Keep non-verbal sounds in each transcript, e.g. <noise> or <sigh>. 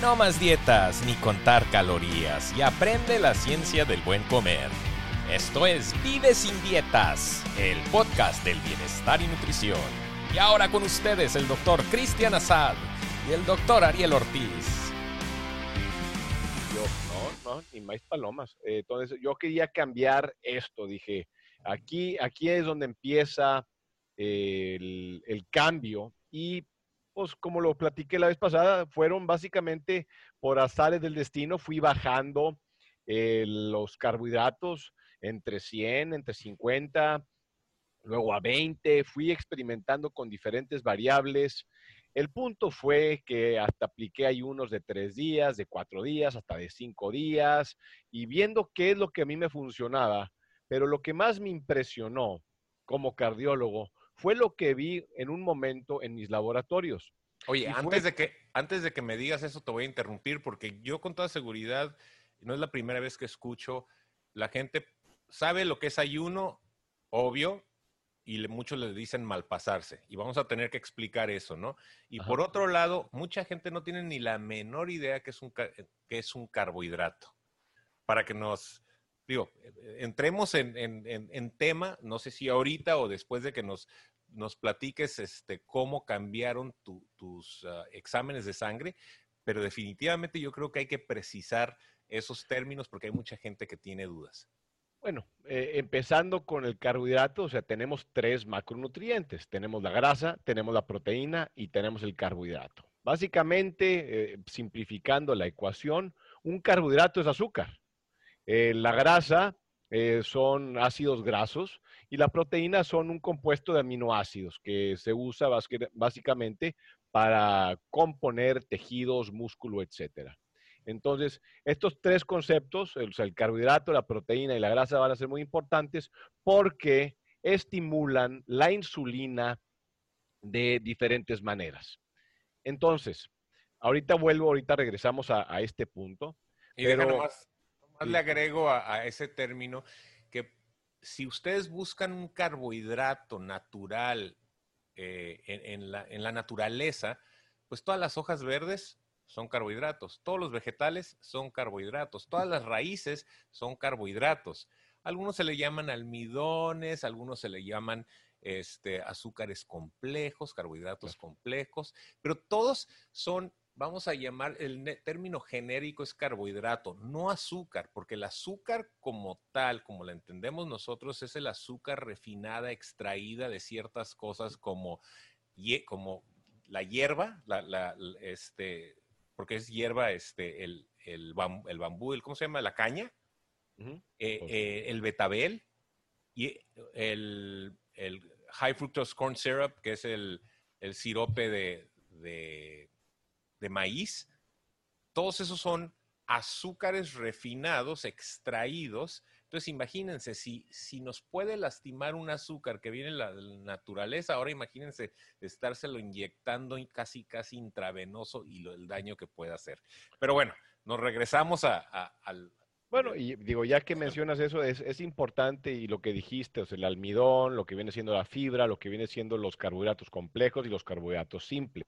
No más dietas ni contar calorías y aprende la ciencia del buen comer. Esto es Vive sin dietas, el podcast del bienestar y nutrición. Y ahora con ustedes el doctor Cristian Azad y el doctor Ariel Ortiz. Yo, no, no, ni más palomas. Eh, Entonces, yo quería cambiar esto. Dije, aquí, aquí es donde empieza el, el cambio. Y pues como lo platiqué la vez pasada, fueron básicamente por azares del destino, fui bajando eh, los carbohidratos entre 100, entre 50, luego a 20, fui experimentando con diferentes variables. El punto fue que hasta apliqué ayunos de tres días, de cuatro días, hasta de cinco días, y viendo qué es lo que a mí me funcionaba. Pero lo que más me impresionó como cardiólogo fue lo que vi en un momento en mis laboratorios. Oye, antes, de que, antes de que me digas eso, te voy a interrumpir porque yo con toda seguridad, no es la primera vez que escucho, la gente sabe lo que es ayuno, obvio, y le, muchos le dicen malpasarse. Y vamos a tener que explicar eso, ¿no? Y Ajá. por otro lado, mucha gente no tiene ni la menor idea que es un, que es un carbohidrato. Para que nos, digo, entremos en, en, en, en, tema, no sé si ahorita o después de que nos, nos platiques este, cómo cambiaron tu, tus uh, exámenes de sangre, pero definitivamente yo creo que hay que precisar esos términos porque hay mucha gente que tiene dudas. Bueno, eh, empezando con el carbohidrato, o sea, tenemos tres macronutrientes. Tenemos la grasa, tenemos la proteína y tenemos el carbohidrato. Básicamente, eh, simplificando la ecuación, un carbohidrato es azúcar. Eh, la grasa son ácidos grasos y la proteína son un compuesto de aminoácidos que se usa básicamente para componer tejidos, músculo, etcétera. Entonces, estos tres conceptos, el carbohidrato, la proteína y la grasa van a ser muy importantes porque estimulan la insulina de diferentes maneras. Entonces, ahorita vuelvo, ahorita regresamos a, a este punto. Y pero, nomás, nomás sí. le agrego a, a ese término que si ustedes buscan un carbohidrato natural eh, en, en, la, en la naturaleza, pues todas las hojas verdes son carbohidratos. Todos los vegetales son carbohidratos. Todas las raíces son carbohidratos. Algunos se le llaman almidones, algunos se le llaman este, azúcares complejos, carbohidratos complejos, pero todos son, vamos a llamar, el término genérico es carbohidrato, no azúcar, porque el azúcar como tal, como la entendemos nosotros, es el azúcar refinada, extraída de ciertas cosas como, como la hierba, la, la, este, porque es hierba, este, el, el, bambú, el bambú, el, ¿cómo se llama? La caña, uh -huh. eh, eh, el betabel y el, el, high fructose corn syrup, que es el, el sirope de, de, de, maíz. Todos esos son azúcares refinados, extraídos. Entonces, imagínense, si, si nos puede lastimar un azúcar que viene de la, naturaleza, ahora imagínense estárselo inyectando casi, casi intravenoso y lo, el daño que puede hacer. Pero bueno, nos regresamos a, al, bueno, y digo, ya que mencionas eso, es, es, importante y lo que dijiste, o sea, el almidón, lo que viene siendo la fibra, lo que viene siendo los carbohidratos complejos y los carbohidratos simples.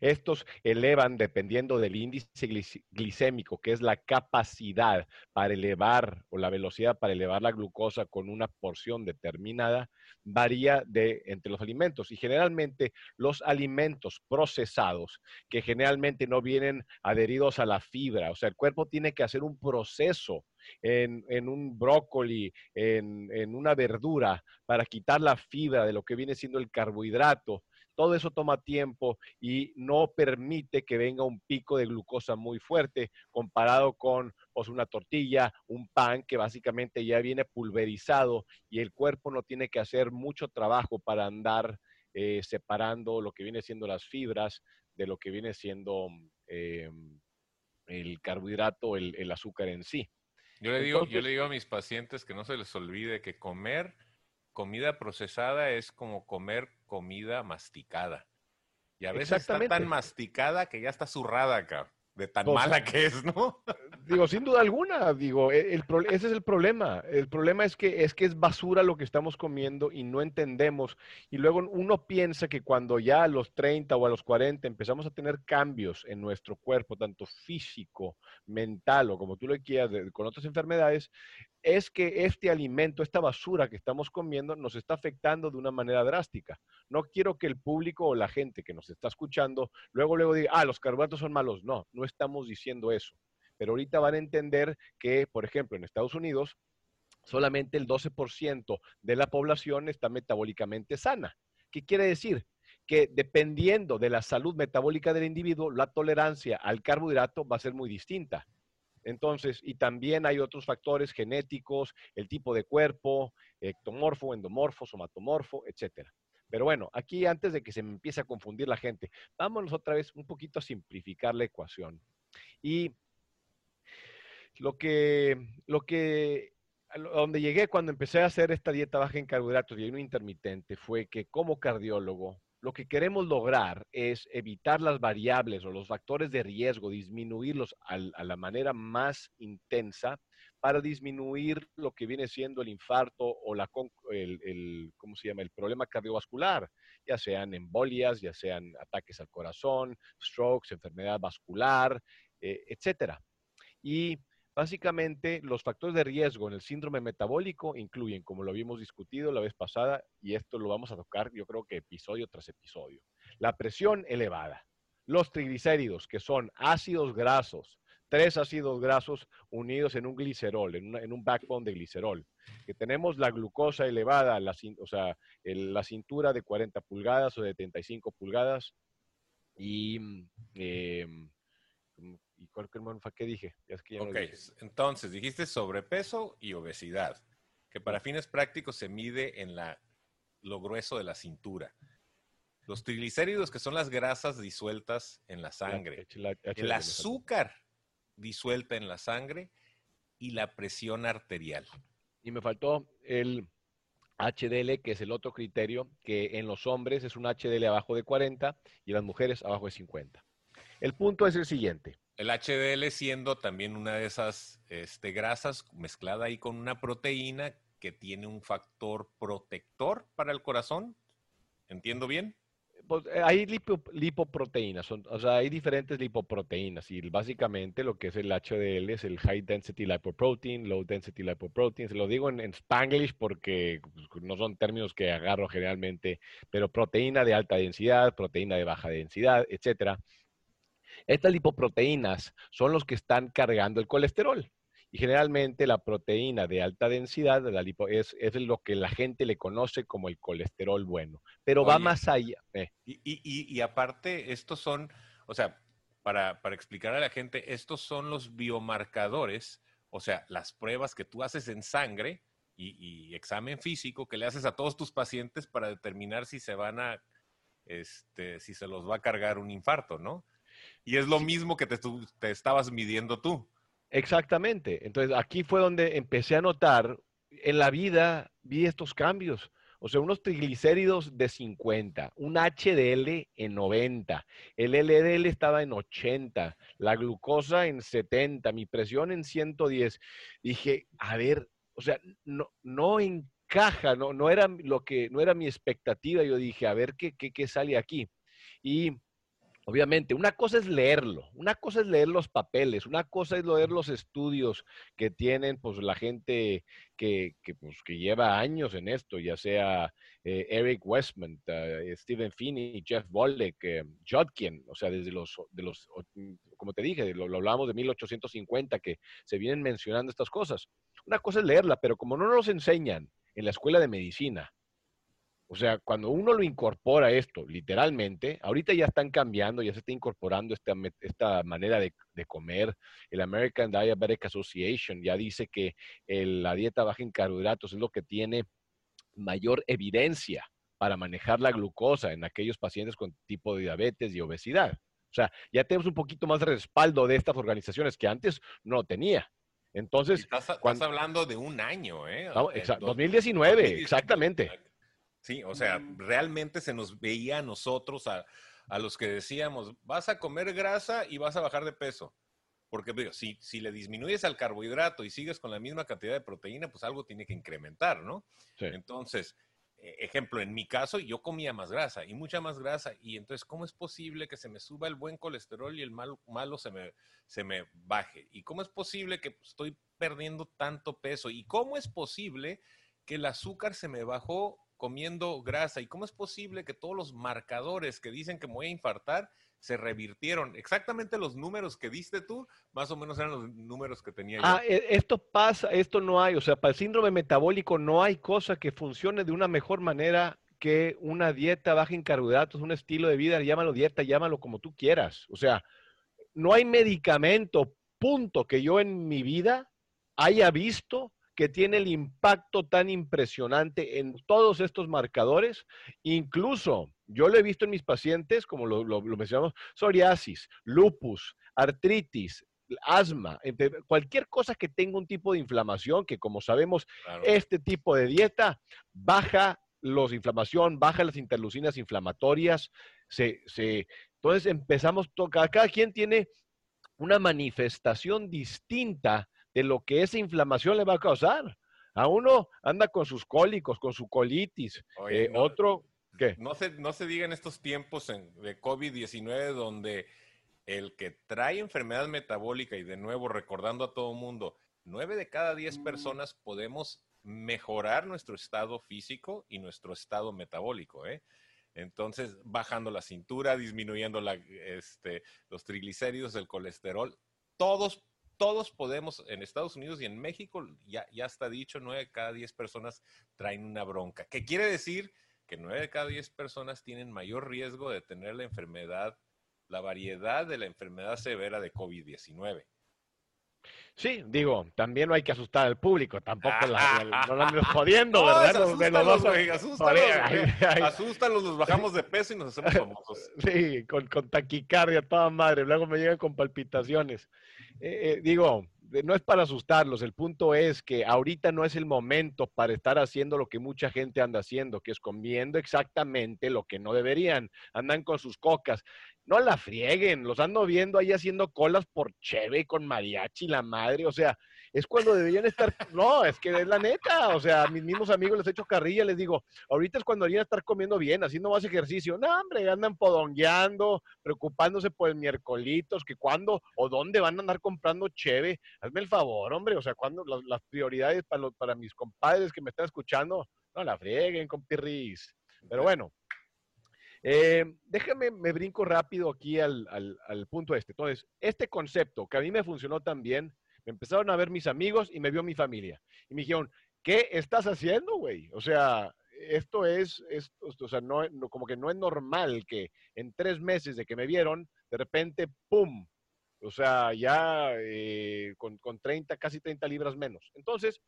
Estos elevan, dependiendo del índice glicémico, que es la capacidad para elevar o la velocidad para elevar la glucosa con una porción determinada, varía de entre los alimentos. Y generalmente los alimentos procesados, que generalmente no vienen adheridos a la fibra, o sea, el cuerpo tiene que hacer un proceso en, un brócoli, en, una verdura, para quitar la fibra de lo que viene siendo el carbohidrato. Todo eso toma tiempo y no permite que venga un pico de glucosa muy fuerte comparado con pues, una tortilla, un pan que básicamente ya viene pulverizado y el cuerpo no tiene que hacer mucho trabajo para andar eh, separando lo que viene siendo las fibras de lo que viene siendo eh, el carbohidrato, el azúcar en sí. Yo le, digo, Entonces, yo le digo a mis pacientes que no se les olvide que comer comida procesada es como comer comida masticada. Y a veces está tan masticada que ya está zurrada acá, de tan pues, mala que es, ¿no? <laughs> digo, sin duda alguna, digo, e, el, ese es el problema. El problema es que, es que es basura lo que estamos comiendo y no entendemos. Y luego uno piensa que cuando ya a los 30 o a los 40 empezamos a tener cambios en nuestro cuerpo, tanto físico, mental o como tú lo quieras, con otras enfermedades, es que este alimento, esta basura que estamos comiendo, nos está afectando de una manera drástica. No quiero que el público o la gente que nos está escuchando luego, luego diga, ah, los carbohidratos son malos. No, no estamos diciendo eso. Pero ahorita van a entender que, por ejemplo, en Estados Unidos, solamente el 12% de la población está metabólicamente sana. ¿Qué quiere decir? Que dependiendo de la salud metabólica del individuo, la tolerancia al carbohidrato va a ser muy distinta. Entonces, y también hay otros factores genéticos, el tipo de cuerpo, ectomorfo, endomorfo, somatomorfo, etcétera. Pero bueno, aquí antes de que se me empiece a confundir la gente, vámonos otra vez un poquito a simplificar la ecuación. Y lo que, lo que, donde llegué cuando empecé a hacer esta dieta baja en carbohidratos y ayuno intermitente fue que como cardiólogo lo que queremos lograr es evitar las variables o los factores de riesgo, disminuirlos a la manera más intensa para disminuir lo que viene siendo el infarto o la, el, ¿cómo se llama? el problema cardiovascular, ya sean embolias, ya sean ataques al corazón, strokes, enfermedad vascular, eh, etcétera. Y Básicamente, los factores de riesgo en el síndrome metabólico incluyen, como lo habíamos discutido la vez pasada, y esto lo vamos a tocar yo creo que episodio tras episodio, la presión elevada, los triglicéridos, que son ácidos grasos, tres ácidos grasos unidos en un glicerol, en, un backbone de glicerol, que tenemos la glucosa elevada, la, o sea, la cintura de 40 pulgadas o de 35 pulgadas, y eh, ¿Y cuál qué dije? es que ok, entonces dijiste sobrepeso y obesidad, que para fines prácticos se mide en la, lo grueso de la cintura. Los triglicéridos, que son las grasas disueltas en la sangre. el azúcar disuelta en la sangre y la presión arterial. Y me faltó el HDL, que es el otro criterio, que en los hombres es un HDL abajo de 40 y en las mujeres abajo de 50. El punto es el siguiente. El HDL siendo también una de esas este, grasas mezclada ahí con una proteína que tiene un factor protector para el corazón. ¿Entiendo bien? Pues, eh, hay lipoproteínas, o sea, hay diferentes lipoproteínas y básicamente lo que es el HDL es el High Density Lipoprotein, Low Density Lipoprotein. Se lo digo en, Spanglish porque pues, no son términos que agarro generalmente, pero proteína de alta densidad, proteína de baja densidad, etcétera. Estas lipoproteínas son los que están cargando el colesterol. Y generalmente la proteína de alta densidad la es, es, lo que la gente le conoce como el colesterol bueno, pero va más allá. Eh. Y, aparte, estos son, o sea, para, para explicar a la gente, estos son los biomarcadores, o sea, las pruebas que tú haces en sangre y, examen físico que le haces a todos tus pacientes para determinar si se van a, este, si se los va a cargar un infarto, ¿no? Y es lo mismo que te, te estabas midiendo tú. Exactamente. Entonces aquí fue donde empecé a notar, en la vida vi estos cambios. O sea, unos triglicéridos de 50, un HDL en 90, el LDL estaba en 80, la glucosa en 70, mi presión en 110. Dije, a ver, o sea, no, no encaja, no, no, era lo que, no era mi expectativa. Yo dije, a ver qué, qué, qué sale aquí. Y Obviamente, una cosa es leerlo, una cosa es leer los papeles, una cosa es leer los estudios que tienen pues la gente que, pues, que lleva años en esto, ya sea eh, Eric Westman, uh, Stephen Finney, Jeff Bolek, eh, Jodkin, o sea, desde los, de los, como te dije, lo, lo hablamos de 1850, que se vienen mencionando estas cosas. Una cosa es leerla, pero como no nos enseñan en la escuela de medicina, o sea, cuando uno lo incorpora esto, literalmente, ahorita ya están cambiando, ya se está incorporando esta, esta manera de, comer. El American Diabetic Association ya dice que la dieta baja en carbohidratos es lo que tiene mayor evidencia para manejar la glucosa en aquellos pacientes con tipo de diabetes y obesidad. O sea, ya tenemos un poquito más de respaldo de estas organizaciones que antes no tenía. Entonces, estás, cuando, hablando de un año, ¿eh? 2019, exactamente. Sí, o sea, realmente se nos veía a nosotros, a, los que decíamos, vas a comer grasa y vas a bajar de peso. Porque si, si le disminuyes al carbohidrato y sigues con la misma cantidad de proteína, pues algo tiene que incrementar, ¿no? Entonces, e, ejemplo, en mi caso, yo comía más grasa y mucha más grasa. Y entonces, ¿cómo es posible que se me suba el buen colesterol y el malo, malo se, me, se me baje? ¿Y cómo es posible que estoy perdiendo tanto peso? ¿Y cómo es posible que el azúcar se me bajó comiendo grasa? ¿Y cómo es posible que todos los marcadores que dicen que me voy a infartar se revirtieron. Exactamente los números que diste tú, más o menos eran los números que tenía. Ah, e, esto pasa, esto no hay, o sea, para el síndrome metabólico no hay cosa que funcione de una mejor manera que una dieta baja en carbohidratos, un estilo de vida, llámalo dieta, llámalo como tú quieras. O sea, no hay medicamento, punto, que yo en mi vida haya visto que tiene el impacto tan impresionante en todos estos marcadores. Incluso yo lo he visto en mis pacientes, como lo, mencionamos, psoriasis, lupus, artritis, asma, cualquier cosa que tenga un tipo de inflamación, que como sabemos, este tipo de dieta baja los inflamación, baja las interleucinas inflamatorias, se, se, entonces empezamos, cada, cada quien tiene una manifestación distinta de lo que esa inflamación le va a causar. A uno anda con sus cólicos, con su colitis, eh, otro, ¿qué? No se, no se diga en estos tiempos de COVID-19 donde el que trae enfermedad metabólica y de nuevo recordando a todo mundo, nueve de cada diez personas podemos mejorar nuestro estado físico y nuestro estado metabólico, ¿eh? Entonces, bajando la cintura, disminuyendo la, este, los triglicéridos, el colesterol, todos todos podemos, en Estados Unidos y en México, ya, ya está dicho, nueve de cada diez personas traen una bronca. ¿Qué quiere decir? Que nueve de cada diez personas tienen mayor riesgo de tener la enfermedad, la variedad de la enfermedad severa de COVID-19. Sí, digo, también no hay que asustar al público, tampoco la, <laughs> no andemos jodiendo, ¿verdad? Asústalos, güey, asústalos, asústalos, nos bajamos de peso y nos hacemos <laughs> famosos. Sí, con, con taquicardia, toda madre, luego me llegan con palpitaciones. Eh, eh, digo, no es para asustarlos, el punto es que ahorita no es el momento para estar haciendo lo que mucha gente anda haciendo, que es comiendo exactamente lo que no deberían. Andan con sus cocas. No la frieguen, los ando viendo ahí haciendo colas por cheve con mariachi, la madre, o sea, es cuando deberían estar, no, es que es la neta, o sea, a mis mismos amigos les he hecho carrilla, les digo, ahorita es cuando deberían estar comiendo bien, haciendo más ejercicio, no, hombre, andan podongueando, preocupándose por el miércolitos, que cuándo o dónde van a andar comprando cheve, hazme el favor, hombre, o sea, cuando las, prioridades para, los, para mis compadres que me están escuchando, no la frieguen, compirris, pero bueno. Eh, déjame, me brinco rápido aquí al, al, al punto este. Entonces, este concepto que a mí me funcionó también, me empezaron a ver mis amigos y me vio mi familia. Y me dijeron, ¿qué estás haciendo, güey? O sea, esto es, o sea, no, como que no es normal que en tres meses de que me vieron, de repente, ¡pum! O sea, ya eh, con, con 30, casi 30 libras menos. Entonces,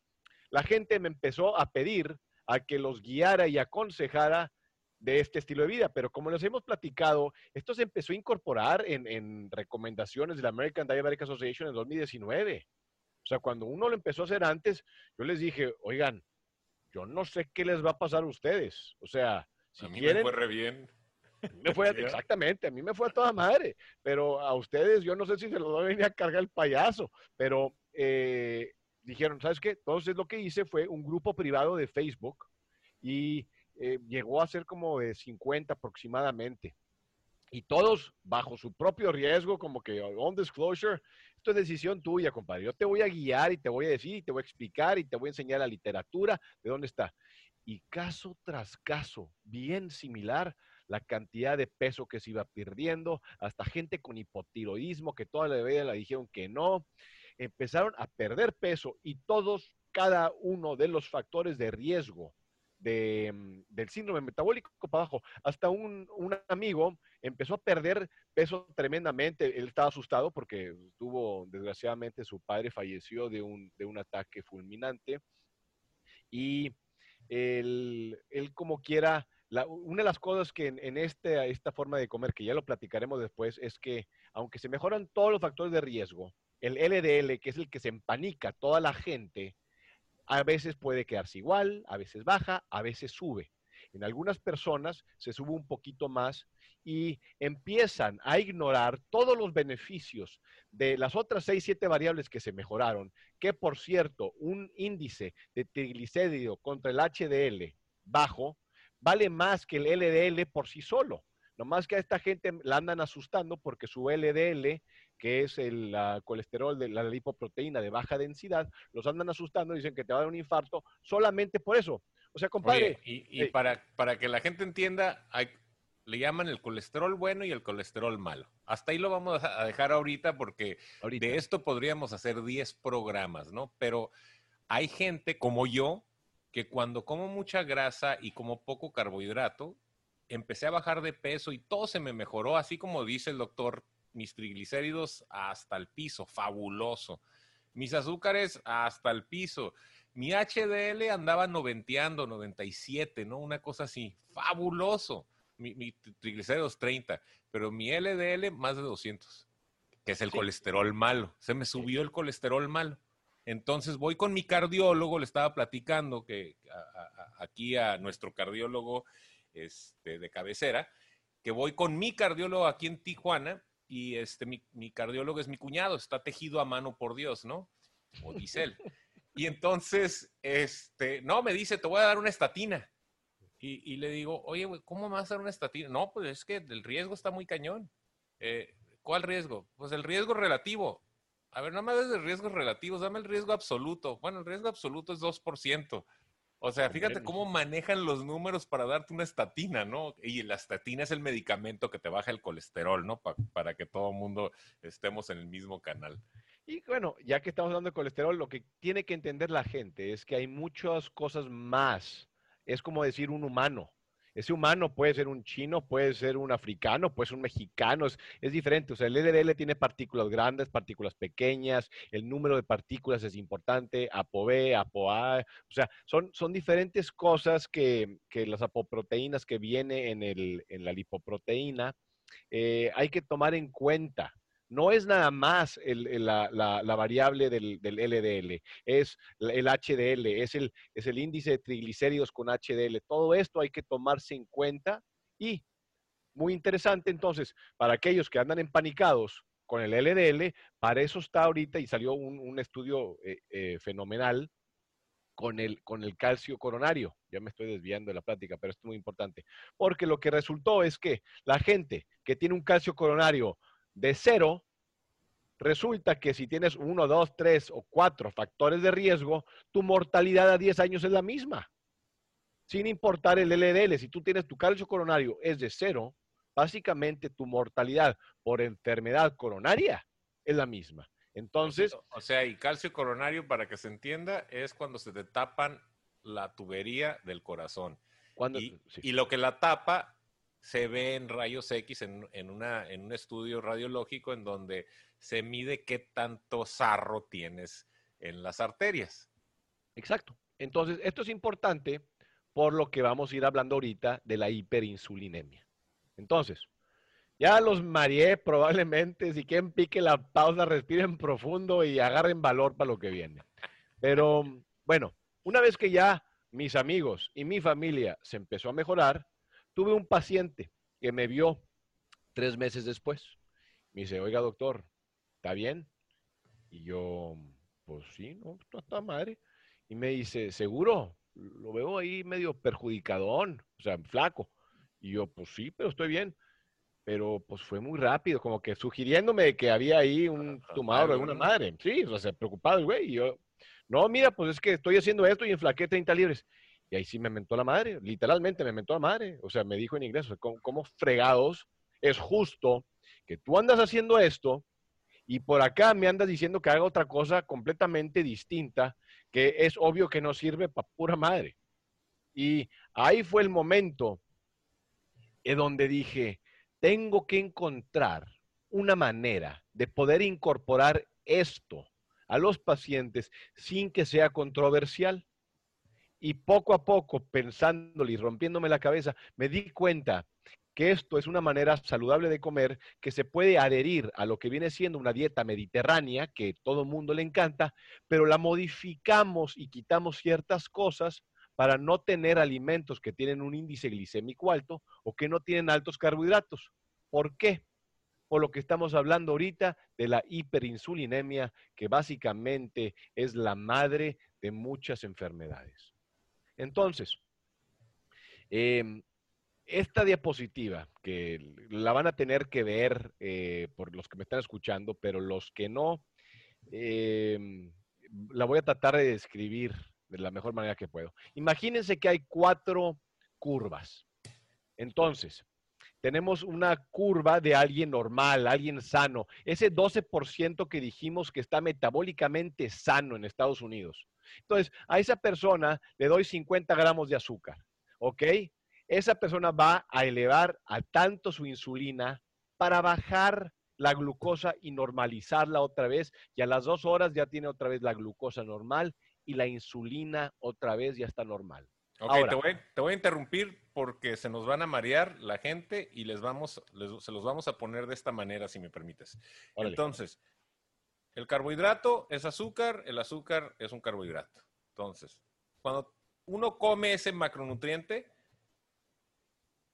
la gente me empezó a pedir a que los guiara y aconsejara de este estilo de vida. Pero como les hemos platicado, esto se empezó a incorporar en, recomendaciones de la American Diabetic Association en 2019. O sea, cuando uno lo empezó a hacer antes, yo les dije, oigan, yo no sé qué les va a pasar a ustedes. O sea, si a mí me fue re bien. Me fue, <laughs> exactamente, a mí me fue a toda madre, pero a ustedes yo no sé si se los va a venir a cargar el payaso, pero eh, dijeron, ¿sabes qué? Entonces lo que hice fue un grupo privado de Facebook y eh, llegó a ser como de 50 aproximadamente. Y todos bajo su propio riesgo, como que on disclosure, esto es decisión tuya, compadre. Yo te voy a guiar y te voy a decir y te voy a explicar y te voy a enseñar la literatura, de dónde está. Y caso tras caso, bien similar, la cantidad de peso que se iba perdiendo, hasta gente con hipotiroidismo que toda la vida le dijeron que no, empezaron a perder peso y todos, cada uno de los factores de riesgo Mm, del síndrome metabólico para abajo. Hasta un, amigo empezó a perder peso tremendamente. Él estaba asustado porque tuvo, desgraciadamente, su padre falleció de un, de un ataque fulminante. Y él, él como quiera, una de las cosas que en, en este, esta forma de comer, que ya lo platicaremos después, es que aunque se mejoran todos los factores de riesgo, el LDL, que es el que se empanica toda la gente, a veces puede quedarse igual, a veces baja, a veces sube. En algunas personas se sube un poquito más y empiezan a ignorar todos los beneficios de las otras 6, 7 variables que se mejoraron, que por cierto, un índice de triglicérido contra el HDL bajo vale más que el LDL por sí solo. Nomás que a esta gente la andan asustando porque su LDL, que es el colesterol de la lipoproteína de baja densidad, los andan asustando y dicen que te va a dar un infarto solamente por eso. O sea, compadre. y, para, para que la gente entienda, hay, le llaman el colesterol bueno y el colesterol malo. Hasta ahí lo vamos a dejar ahorita porque de esto podríamos hacer 10 programas, ¿no? Pero hay gente como yo que cuando como mucha grasa y como poco carbohidrato, empecé a bajar de peso y todo se me mejoró, así como dice el doctor, mis triglicéridos hasta el piso, fabuloso. Mis azúcares hasta el piso. Mi HDL andaba noventeando, 97, ¿no? Una cosa así, fabuloso. Mi, triglicéridos 30, pero mi LDL más de 200, que es el colesterol malo. Se me subió el colesterol malo. Entonces voy con mi cardiólogo, le estaba platicando que aquí a nuestro cardiólogo este, de cabecera, que voy con mi cardiólogo aquí en Tijuana y este, mi, cardiólogo es mi cuñado, está tejido a mano por Dios, ¿no? O dice él. Y entonces, este, no, me dice, te voy a dar una estatina. Y, le digo, oye, güey, ¿cómo me vas a dar una estatina? No, pues es que el riesgo está muy cañón. Eh, ¿Cuál riesgo? Pues el riesgo relativo. A ver, no me des de riesgos relativos, dame el riesgo absoluto. Bueno, el riesgo absoluto es 2%. O sea, fíjate cómo manejan los números para darte una estatina, ¿no? Y la estatina es el medicamento que te baja el colesterol, ¿no? para que todo el mundo estemos en el mismo canal. Y bueno, ya que estamos hablando de colesterol, lo que tiene que entender la gente es que hay muchas cosas más. Es como decir un humano. Ese humano puede ser un chino, puede ser un africano, puede ser un mexicano, es, diferente. O sea, el LDL tiene partículas grandes, partículas pequeñas, el número de partículas es importante, ApoB, ApoA, o sea, son, son diferentes cosas que, las apoproteínas que viene en, el, en la lipoproteína eh, hay que tomar en cuenta no es nada más la, variable del, LDL, es el HDL, es el, es el índice de triglicéridos con HDL. Todo esto hay que tomarse en cuenta y, muy interesante entonces, para aquellos que andan empanicados con el LDL, para eso está ahorita y salió un, estudio eh, eh, fenomenal con el, con el calcio coronario. Ya me estoy desviando de la plática, pero esto es muy importante. Porque lo que resultó es que la gente que tiene un calcio coronario de cero, resulta que si tienes uno, dos, tres o cuatro factores de riesgo, tu mortalidad a 10 años es la misma. Sin importar el LDL, si tú tienes tu calcio coronario es de cero, básicamente tu mortalidad por enfermedad coronaria es la misma. Entonces. O sea, y calcio coronario, para que se entienda, es cuando se te tapan la tubería del corazón. y, y, lo que la tapa se ve en rayos X en, en, una, en un estudio radiológico en donde se mide qué tanto sarro tienes en las arterias. Exacto. Entonces, esto es importante por lo que vamos a ir hablando ahorita de la hiperinsulinemia. Entonces, ya los mareé probablemente, si quieren pique la pausa, respiren profundo y agarren valor para lo que viene. Pero bueno, una vez que ya mis amigos y mi familia se empezó a mejorar, Tuve un paciente que me vio tres meses después. Me dice, oiga doctor, ¿está bien? Y yo, pues sí, no, está madre. Y me dice, ¿seguro? Lo veo ahí medio perjudicadón, o sea, flaco. Y yo, pues sí, pero estoy bien. Pero pues fue muy rápido, como que sugiriéndome que había ahí un tumador de alguna madre. Sí, o sea, preocupado el güey. Y yo, no, mira, pues es que estoy haciendo esto y enflaqué 30 libres. Y ahí sí me mentó la madre, literalmente me mentó la madre. O sea, me dijo en inglés, ¿cómo, fregados es justo que tú andas haciendo esto y por acá me andas diciendo que haga otra cosa completamente distinta, que es obvio que no sirve para pura madre? Y ahí fue el momento en donde dije, tengo que encontrar una manera de poder incorporar esto a los pacientes sin que sea controversial. Y poco a poco, pensándole y rompiéndome la cabeza, me di cuenta que esto es una manera saludable de comer que se puede adherir a lo que viene siendo una dieta mediterránea, que todo el mundo le encanta, pero la modificamos y quitamos ciertas cosas para no tener alimentos que tienen un índice glicémico alto o que no tienen altos carbohidratos. ¿Por qué? Por lo que estamos hablando ahorita de la hiperinsulinemia, que básicamente es la madre de muchas enfermedades. Entonces, em, esta diapositiva, que la van a tener que ver eh, por los que me están escuchando, pero los que no, em, la voy a tratar de describir de la mejor manera que puedo. Imagínense que hay cuatro curvas. Entonces, tenemos una curva de alguien normal, alguien sano. Ese 12% que dijimos que está metabólicamente sano en Estados Unidos. Entonces, a esa persona le doy 50 gramos de azúcar, ¿ok? Esa persona va a elevar a tanto su insulina para bajar la glucosa y normalizarla otra vez. Y a las dos horas ya tiene otra vez la glucosa normal y la insulina otra vez ya está normal. Ok, te, voy, a interrumpir porque se nos van a marear la gente y les vamos, se los vamos a poner de esta manera, si me permites. Entonces, el carbohidrato es azúcar, el azúcar es un carbohidrato. Entonces, cuando uno come ese macronutriente,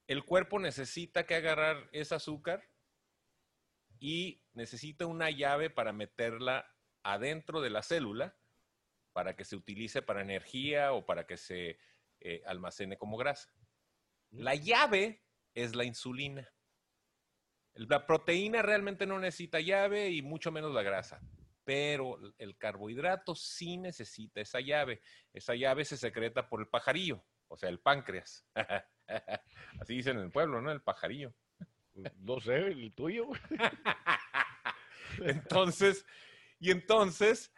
el cuerpo necesita que agarrar ese azúcar y necesita una llave para meterla adentro de la célula para que se utilice para energía o para que se eh, almacene como grasa. La llave es la insulina. La proteína realmente no necesita llave y mucho menos la grasa, pero el carbohidrato sí necesita esa llave. Esa llave se secreta por el pajarillo, o sea, el páncreas. <laughs> Así dicen en el pueblo, ¿no? El pajarillo. No sé, el tuyo. <laughs> entonces, y entonces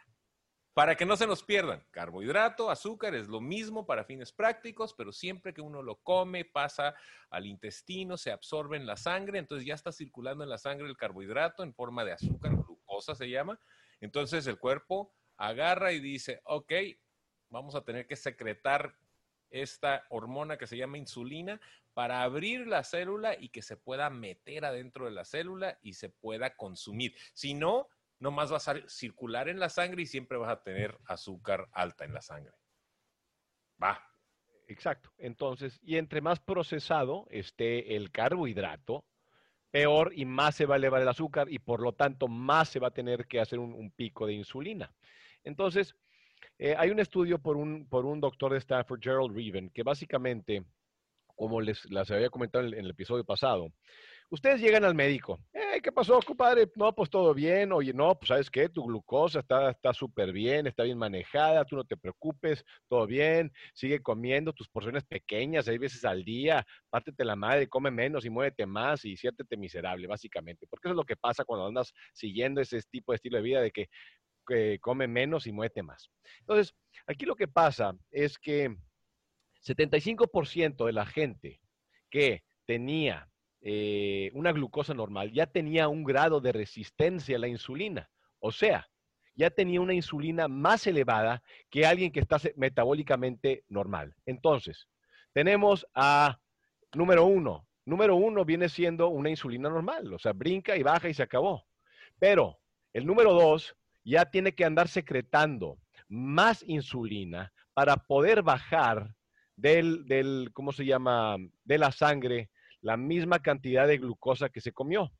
para que no se nos pierdan, carbohidrato, azúcar es lo mismo para fines prácticos, pero siempre que uno lo come pasa al intestino, se absorbe en la sangre, entonces ya está circulando en la sangre el carbohidrato en forma de azúcar, glucosa se llama. Entonces el cuerpo agarra y dice, ok, vamos a tener que secretar esta hormona que se llama insulina para abrir la célula y que se pueda meter adentro de la célula y se pueda consumir. Si no, más vas a circular en la sangre y siempre vas a tener azúcar alta en la sangre. Va. Exacto. Entonces, y entre más procesado esté el carbohidrato, peor y más se va a elevar el azúcar y por lo tanto más se va a tener que hacer un, pico de insulina. Entonces, eh, hay un estudio por un, por un doctor de Stanford, Gerald Reven, que básicamente, como les había comentado en el episodio pasado, Ustedes llegan al médico. ¿Qué pasó, compadre? No, pues todo bien. Oye, no, pues sabes qué, tu glucosa está súper bien, está bien manejada, tú no te preocupes, todo bien. Sigue comiendo tus porciones pequeñas, hay veces al día. Pártete la madre, come menos y muévete más y siéntete miserable, básicamente. Porque eso es lo que pasa cuando andas siguiendo ese tipo de estilo de vida de que, que come menos y muévete más. Entonces, aquí lo que pasa es que 75% de la gente que tenía eh, una glucosa normal, ya tenía un grado de resistencia a la insulina. O sea, ya tenía una insulina más elevada que alguien que está metabólicamente normal. Entonces, tenemos a número uno. Número uno viene siendo una insulina normal, o sea, brinca y baja y se acabó. Pero el número dos ya tiene que andar secretando más insulina para poder bajar del, del ¿cómo se llama?, de la sangre la misma cantidad de glucosa que se comió.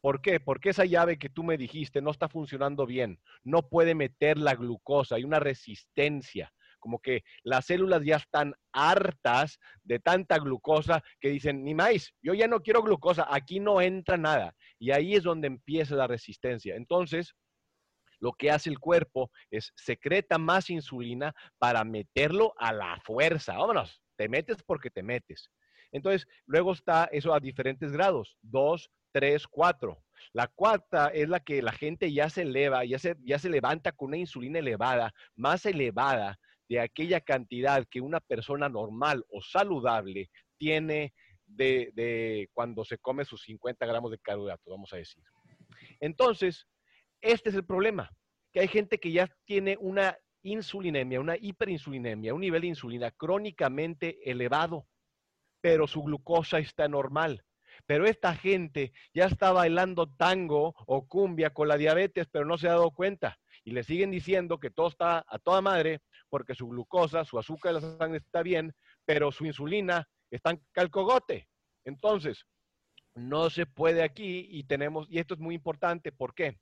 ¿Por qué? Porque esa llave que tú me dijiste no está funcionando bien, no puede meter la glucosa, hay una resistencia, como que las células ya están hartas de tanta glucosa que dicen, ni más, yo ya no quiero glucosa, aquí no entra nada. Y ahí es donde empieza la resistencia. Entonces, lo que hace el cuerpo es secreta más insulina para meterlo a la fuerza. Vámonos, te metes porque te metes. Entonces, luego está eso a diferentes grados, dos, tres, cuatro. La cuarta es la que la gente ya se eleva, ya se, ya se levanta con una insulina elevada, más elevada de aquella cantidad que una persona normal o saludable tiene de, de cuando se come sus 50 gramos de carbohidratos, vamos a decir. Entonces, este es el problema, que hay gente que ya tiene una insulinemia, una hiperinsulinemia, un nivel de insulina crónicamente elevado pero su glucosa está normal. Pero esta gente ya está bailando tango o cumbia con la diabetes, pero no se ha dado cuenta. Y le siguen diciendo que todo está a toda madre porque su glucosa, su azúcar de la sangre está bien, pero su insulina está en calcogote. Entonces, no se puede aquí y tenemos, y esto es muy importante, ¿por qué?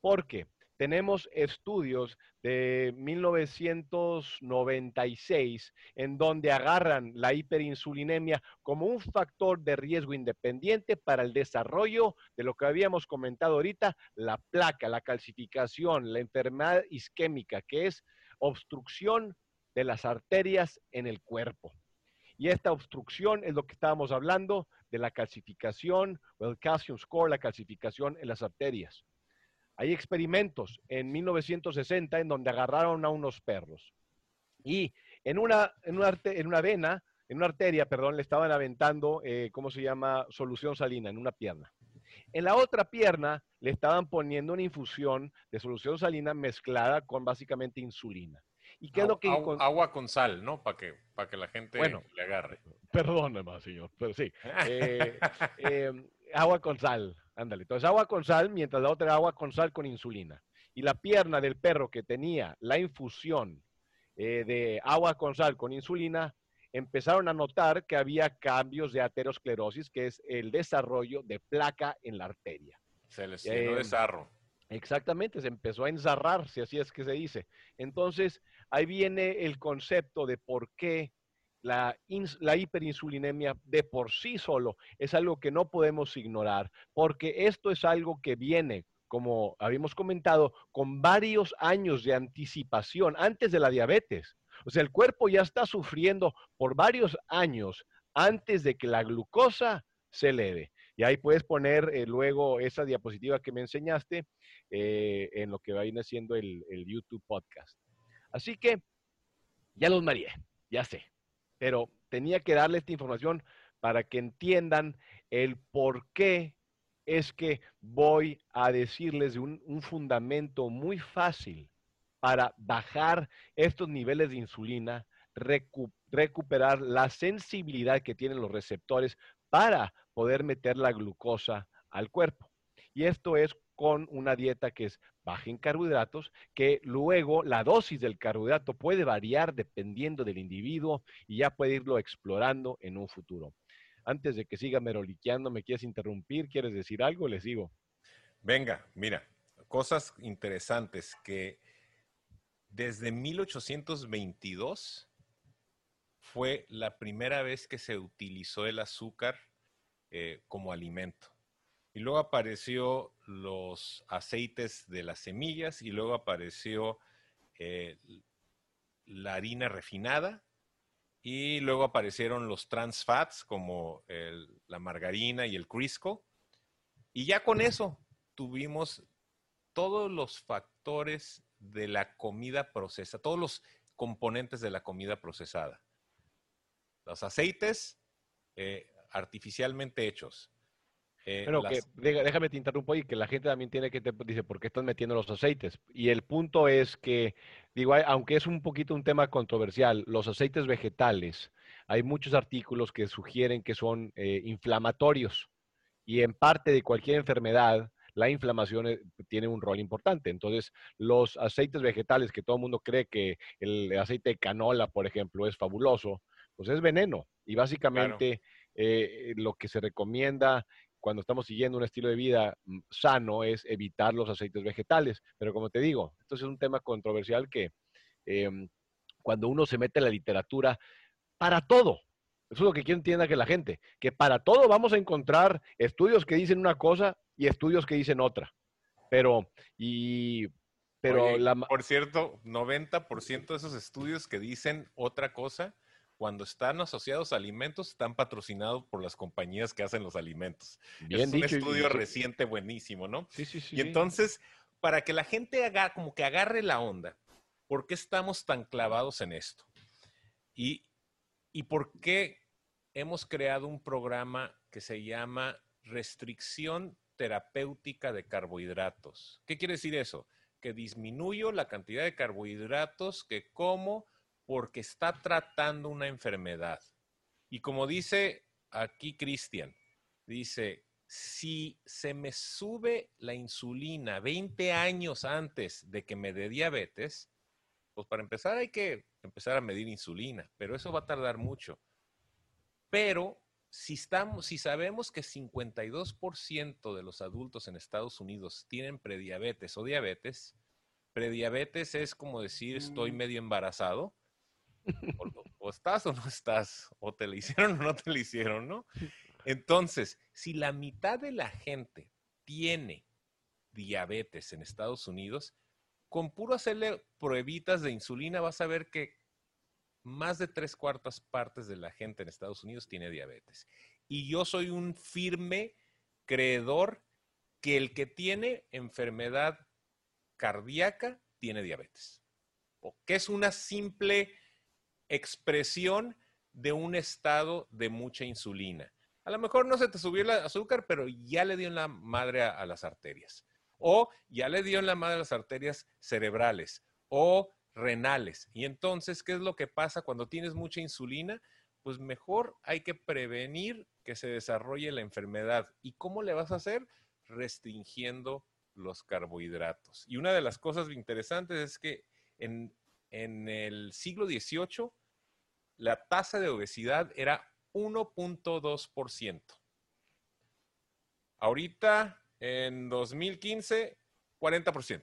Porque tenemos estudios de 1996 en donde agarran la hiperinsulinemia como un factor de riesgo independiente para el desarrollo de lo que habíamos comentado ahorita, la placa, la calcificación, la enfermedad isquémica, que es obstrucción de las arterias en el cuerpo. Y esta obstrucción es lo que estábamos hablando de la calcificación o el calcium score, la calcificación en las arterias. Hay experimentos en 1960 en donde agarraron a unos perros y en una, en una, en una vena, en una arteria, perdón, le estaban aventando, eh, ¿cómo se llama? Solución salina en una pierna. En la otra pierna le estaban poniendo una infusión de solución salina mezclada con básicamente insulina. ¿Y qué es lo que agua con sal, ¿no? Para que, para que la gente le agarre. Perdóneme, señor, pero sí. <laughs> Eh, eh, agua con sal, ándale. Entonces, agua con sal, mientras la otra agua con sal con insulina. Y la pierna del perro que tenía la infusión eh, de agua con sal con insulina, empezaron a notar que había cambios de aterosclerosis, que es el desarrollo de placa en la arteria. Se les llenó de sarro. Exactamente, se empezó a enzarrar, si así es que se dice. Entonces, ahí viene el concepto de por qué la, la, hiperinsulinemia de por sí solo es algo que no podemos ignorar, porque esto es algo que viene, como habíamos comentado, con varios años de anticipación antes de la diabetes. O sea, el cuerpo ya está sufriendo por varios años antes de que la glucosa se eleve. Y ahí puedes poner eh, luego esa diapositiva que me enseñaste eh, en lo que va a ir haciendo el, el YouTube podcast. Así que ya los mareé, ya sé pero tenía que darle esta información para que entiendan el por qué es que voy a decirles un, un fundamento muy fácil para bajar estos niveles de insulina, recuperar la sensibilidad que tienen los receptores para poder meter la glucosa al cuerpo. Y esto es con una dieta que es baja en carbohidratos, que luego la dosis del carbohidrato puede variar dependiendo del individuo y ya puede irlo explorando en un futuro. Antes de que siga meroliqueando, ¿me quieres interrumpir? ¿Quieres decir algo? Les digo. Venga, mira, cosas interesantes que desde 1822 fue la primera vez que se utilizó el azúcar eh, como alimento. Y luego apareció los aceites de las semillas y luego apareció eh, la harina refinada y luego aparecieron los trans fats como la margarina y el Crisco. Y ya con eso tuvimos todos los factores de la comida procesada, todos los componentes de la comida procesada. Los aceites eh, artificialmente hechos, eh, Pero que, déjame te interrumpo y que la gente también tiene que te dice, ¿por qué estás metiendo los aceites? Y el punto es que, digo, aunque es un poquito un tema controversial, los aceites vegetales, hay muchos artículos que sugieren que son eh, inflamatorios y en parte de cualquier enfermedad, la inflamación eh, tiene un rol importante. Entonces, los aceites vegetales que todo el mundo cree que el aceite de canola, por ejemplo, es fabuloso, pues es veneno. Y básicamente lo que se recomienda cuando estamos siguiendo un estilo de vida mm, sano es evitar los aceites vegetales. Pero como te digo, esto es un tema controversial que em, cuando uno se mete en la literatura, para todo, eso es lo que quiero entienda que la gente, que para todo vamos a encontrar estudios que dicen una cosa y estudios que dicen otra. Pero, y, pero la... Por cierto, 90% de esos estudios que dicen otra cosa cuando están asociados a alimentos, están patrocinados por las compañías que hacen los alimentos. es un estudio reciente buenísimo, ¿no? Sí, sí, sí. Y entonces, para que la gente haga, como que agarre la onda, ¿por qué estamos tan clavados en esto? Y, y por qué hemos creado un programa que se llama restricción terapéutica de carbohidratos. ¿Qué quiere decir eso? Que disminuyo la cantidad de carbohidratos que como porque está tratando una enfermedad. Y como dice aquí Cristian, dice, si se me sube la insulina 20 años antes de que me dé diabetes, Pues para empezar hay que empezar a medir insulina, pero eso va a tardar mucho. Pero si, estamos, si sabemos que 52% de los adultos en Estados Unidos tienen prediabetes o diabetes, prediabetes es como decir estoy mm. medio embarazado, o, o, estás o no estás, o te le <laughs> hicieron o no te le hicieron, ¿no? <laughs> Entonces, si la mitad de la gente tiene diabetes en Estados Unidos, con puro hacerle pruebitas de insulina vas a ver que más de tres cuartas partes de la gente en Estados Unidos tiene diabetes. Y yo soy un firme creedor que el que tiene enfermedad cardíaca tiene diabetes. O que es una simple expresión de un estado de mucha insulina. A lo mejor no se te subió el azúcar, pero ya le dio en la madre a, las arterias. O ya le dio en la madre a las arterias cerebrales. O renales. Y entonces, ¿qué es lo que pasa cuando tienes mucha insulina? Pues mejor hay que prevenir que se desarrolle la enfermedad. ¿Y cómo le vas a hacer? Restringiendo los carbohidratos. Y una de las cosas interesantes es que en, en el siglo XVIII la tasa de obesidad era 1.2%. Ahorita, en 2015, 40%.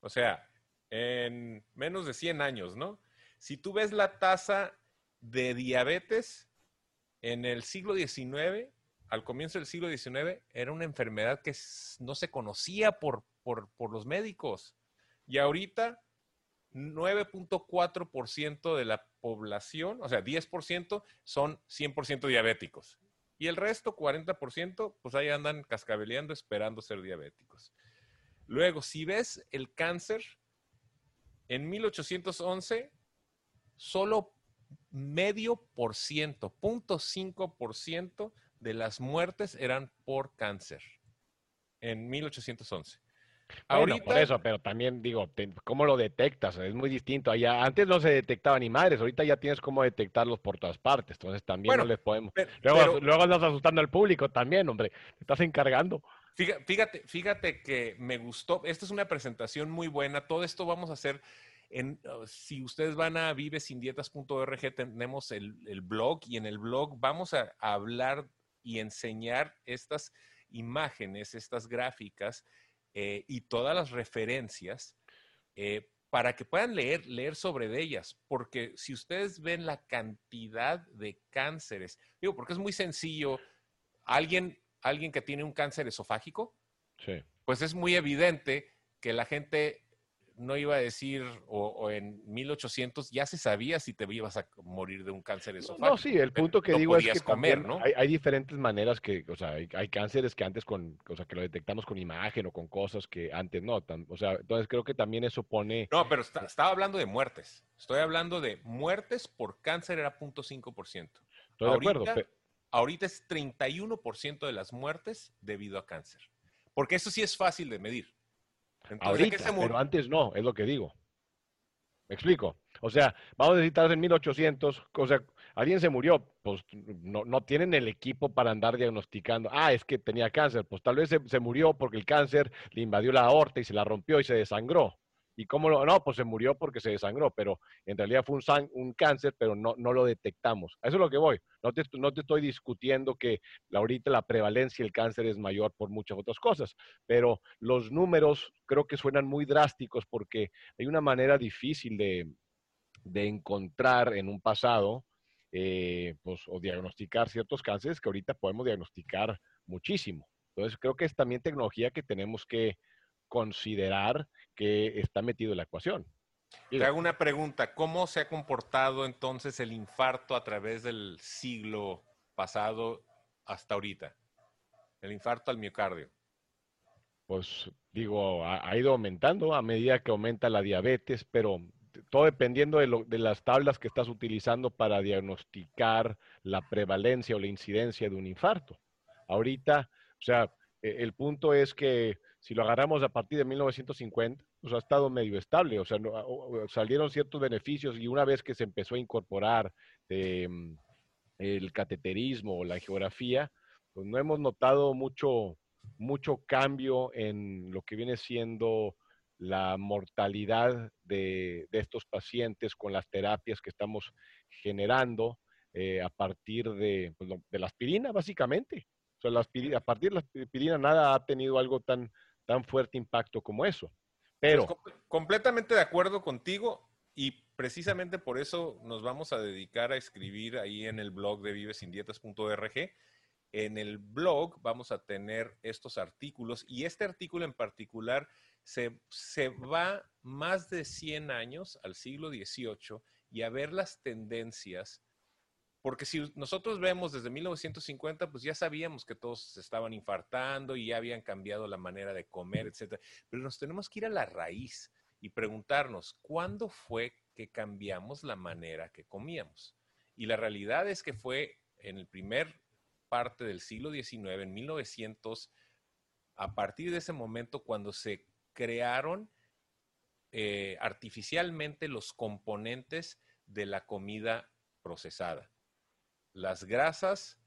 O sea, en menos de 100 años, ¿no? Si tú ves la tasa de diabetes en el siglo XIX, al comienzo del siglo XIX, era una enfermedad que no se conocía por, por, por los médicos. Y ahorita, 9.4% de la población, o sea, 10% son 100% diabéticos. Y el resto, 40%, pues ahí andan cascabeleando esperando ser diabéticos. Luego, si ves el cáncer, en 1811, solo medio por ciento, punto cinco por ciento de las muertes eran por cáncer. En 1811. Bueno, por eso, pero también digo, ¿cómo lo detectas? Es muy distinto. Allá, antes no se detectaba ni madres, ahorita ya tienes cómo detectarlos por todas partes. Entonces también no les podemos. luego, luego andas asustando al público también, hombre. Te estás encargando. Fíjate, fíjate que me gustó. Esta es una presentación muy buena. Todo esto vamos a hacer. En, uh, si ustedes van a vivesindietas.org, tenemos el, el, blog y en el blog vamos a, hablar y enseñar estas imágenes, estas gráficas eh, y todas las referencias eh, para que puedan leer, leer sobre ellas. Porque si ustedes ven la cantidad de cánceres, digo, porque es muy sencillo, alguien alguien que tiene un cáncer esofágico, pues es muy evidente que la gente no iba a decir, o, en 1800 ya se sabía si te ibas a morir de un cáncer esofágico. No, sí, el punto que digo es que comer, ¿no? hay, diferentes maneras que, o sea, hay, cánceres que antes con, o sea, que lo detectamos con imagen o con cosas que antes no. o sea, entonces creo que también eso pone... No, pero estaba hablando de muertes. Estoy hablando de muertes por cáncer era 0.5%. Estoy de acuerdo. Pero ahorita es 31% de las muertes debido a cáncer. Porque eso sí es fácil de medir. Ahorita, pero antes no, es lo que digo. ¿Me explico? O sea, vamos a decir, en 1800, o sea, alguien se murió, pues no, no, tienen el equipo para andar diagnosticando, ah, es que tenía cáncer, pues tal vez se, se murió porque el cáncer le invadió la aorta y se la rompió y se desangró. ¿Y cómo lo.? No, pues se murió porque se desangró, pero en realidad fue un, un cáncer, pero no, no lo detectamos. A eso es lo que voy. No te, no te estoy discutiendo que ahorita la prevalencia del cáncer es mayor por muchas otras cosas, pero los números creo que suenan muy drásticos porque hay una manera difícil de, de encontrar en un pasado eh, pues, o diagnosticar ciertos cánceres que ahorita podemos diagnosticar muchísimo. Entonces, creo que es también tecnología que tenemos que considerar que está metido en la ecuación. Te hago una pregunta, ¿cómo se ha comportado entonces el infarto a través del siglo pasado hasta ahorita? El infarto al miocardio. Pues digo, ha, ido aumentando a medida que aumenta la diabetes, pero todo dependiendo de, de, las tablas que estás utilizando para diagnosticar la prevalencia o la incidencia de un infarto. Ahorita, o sea, e, el punto es que si lo agarramos a partir de 1950, pues ha estado medio estable, o sea, salieron ciertos beneficios y una vez que se empezó a incorporar em, el cateterismo o la geografía, pues no hemos notado mucho, mucho cambio en lo que viene siendo la mortalidad de, estos pacientes con las terapias que estamos generando eh, a partir de, pues, de, la aspirina, básicamente. O sea, la aspirina, a partir de la aspirina nada ha tenido algo tan, tan fuerte impacto como eso. Pero... Pues, completamente de acuerdo contigo y precisamente por eso nos vamos a dedicar a escribir ahí en el blog de vivesindietas.org. En el blog vamos a tener estos artículos y este artículo en particular se, se va más de 100 años al siglo XVIII y a ver las tendencias porque si nosotros vemos desde 1950, pues ya sabíamos que todos se estaban infartando y ya habían cambiado la manera de comer, etcétera. Pero nos tenemos que ir a la raíz y preguntarnos, ¿cuándo fue que cambiamos la manera que comíamos? Y la realidad es que fue en el primer parte del siglo XIX, en 1900, a partir de ese momento cuando se crearon eh, artificialmente los componentes de la comida procesada las grasas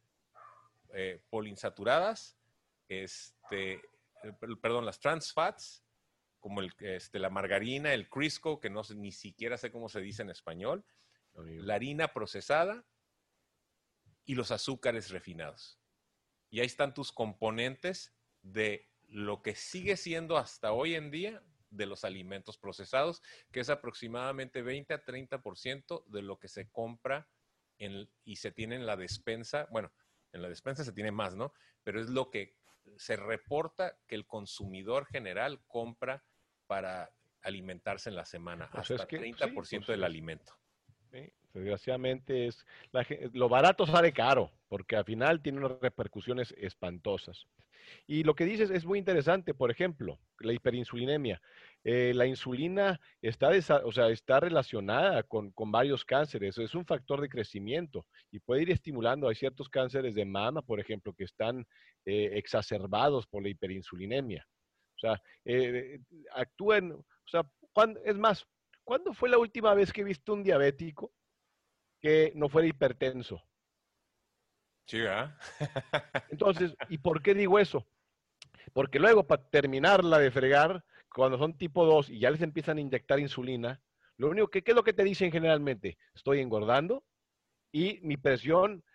eh, poliinsaturadas, este, eh, perdón, las trans fats, como el, este, la margarina, el Crisco, que no ni siquiera sé cómo se dice en español, la harina procesada y los azúcares refinados. Y ahí están tus componentes de lo que sigue siendo hasta hoy en día de los alimentos procesados, que es aproximadamente 20 a 30% de lo que se compra y se tiene en la despensa, bueno, en la despensa se tiene más, ¿no? Pero es lo que se reporta que el consumidor general compra para alimentarse en la semana, pues hasta el 30% pues del alimento. Desgraciadamente es lo barato sale caro, porque al final tiene unas repercusiones espantosas. Y lo que dices es muy interesante, por ejemplo, la hiperinsulinemia. Eh, la insulina está, o sea, está relacionada con, varios cánceres, es un factor de crecimiento y puede ir estimulando. Hay ciertos cánceres de mama, por ejemplo, que están eh, exacerbados por la hiperinsulinemia. O sea, eh, actúan, o sea, es más, ¿cuándo fue la última vez que viste un diabético que no fuera hipertenso? Sí. <laughs> Entonces, ¿y por qué digo eso? Porque luego, para terminarla de fregar, cuando son tipo 2 y ya les empiezan a inyectar insulina, lo único que, ¿qué es lo que te dicen generalmente? Estoy engordando y mi presión,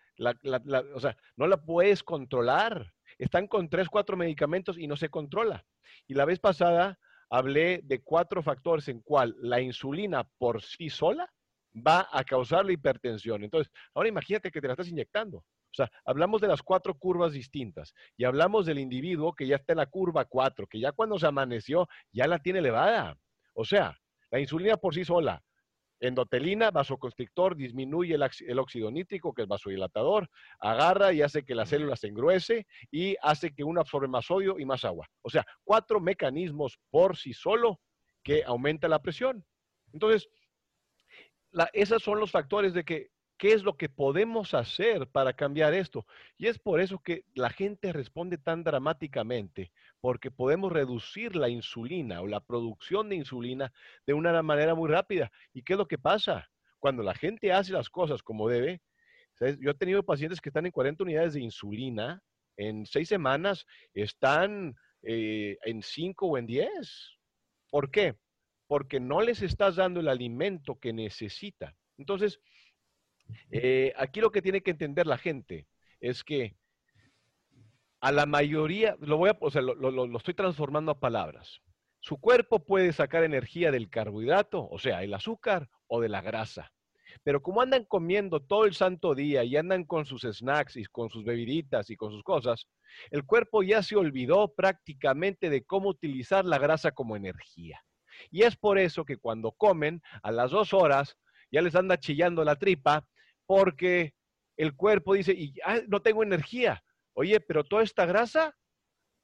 o sea, no la puedes controlar. Están con 3, 4 medicamentos y no se controla. Y la vez pasada hablé de cuatro factores en cual la insulina por sí sola va a causar la hipertensión. Entonces, ahora imagínate que te la estás inyectando. O sea, hablamos de las cuatro curvas distintas y hablamos del individuo que ya está en la curva 4, que ya cuando se amaneció ya la tiene elevada. O sea, la insulina por sí sola, endotelina, vasoconstrictor, disminuye el, óxido nítrico, que es vasodilatador, agarra y hace que la célula se engruese y hace que uno absorbe más sodio y más agua. O sea, cuatro mecanismos por sí solo que aumenta la presión. Entonces, esos son los factores de que ¿Qué es lo que podemos hacer para cambiar esto? Y es por eso que la gente responde tan dramáticamente, porque podemos reducir la insulina o la producción de insulina de una manera muy rápida. ¿Y qué es lo que pasa? Cuando la gente hace las cosas como debe, yo he tenido pacientes que están en 40 unidades de insulina, en seis semanas están eh, en 5 o en 10. ¿Por qué? Porque no les estás dando el alimento que necesita. Entonces, eh, aquí lo que tiene que entender la gente es que a la mayoría, lo voy a, o sea, lo, estoy transformando a palabras. Su cuerpo puede sacar energía del carbohidrato, o sea, el azúcar o de la grasa. Pero como andan comiendo todo el santo día y andan con sus snacks y con sus bebiditas y con sus cosas, el cuerpo ya se olvidó prácticamente de cómo utilizar la grasa como energía. Y es por eso que cuando comen, a las dos horas, ya les anda chillando la tripa porque el cuerpo dice, y, no tengo energía. Oye, pero toda esta grasa,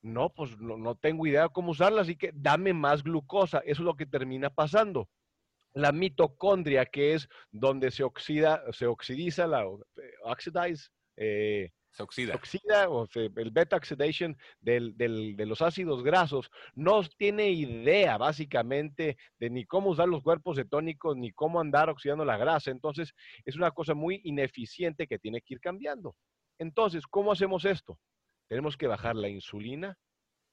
no, pues no, tengo idea cómo usarla, así que dame más glucosa. Eso es lo que termina pasando. La mitocondria, que es donde se oxida, se oxidiza la eh, oxidize, eh, se oxida. oxida o el beta oxidation de los ácidos grasos no tiene idea básicamente de ni cómo usar los cuerpos cetónicos ni cómo andar oxidando la grasa. Entonces, es una cosa muy ineficiente que tiene que ir cambiando. Entonces, ¿cómo hacemos esto? Tenemos que bajar la insulina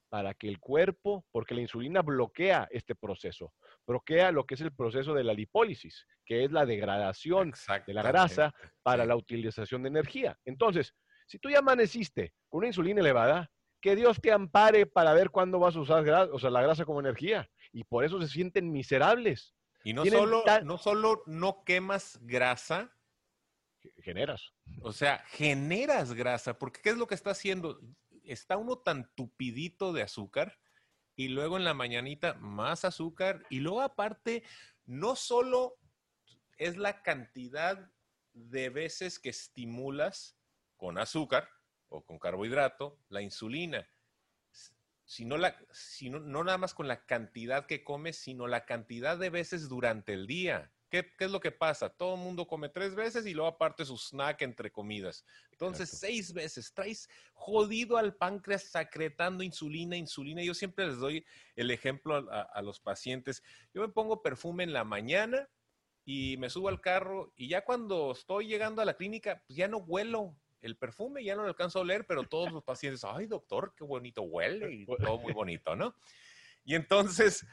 para que el cuerpo, porque la insulina bloquea este proceso, bloquea lo que es el proceso de la lipólisis, que es la degradación de la grasa para la utilización de energía. Entonces, si tú ya amaneciste con una insulina elevada, que Dios te ampare para ver cuándo vas a usar o sea, la grasa como energía. Y por eso se sienten miserables. Y no solo, no solo no quemas grasa, generas. O sea, generas grasa, porque ¿qué es lo que está haciendo? Está uno tan tupidito de azúcar y luego en la mañanita más azúcar y luego aparte, no solo es la cantidad de veces que estimulas con azúcar o con carbohidrato la insulina, sino, la, sino no nada más con la cantidad que comes, sino la cantidad de veces durante el día. ¿Qué, es lo que pasa? Todo el mundo come tres veces y luego aparte su snack entre comidas. Entonces, seis veces. Traes jodido al páncreas secretando insulina, insulina. Yo siempre les doy el ejemplo a, los pacientes. Yo me pongo perfume en la mañana y me subo al carro y ya cuando estoy llegando a la clínica, pues ya no huelo el perfume, ya no lo alcanzo a oler, pero todos los pacientes, ay doctor, qué bonito huele y todo muy <laughs> bonito, ¿no? Y entonces...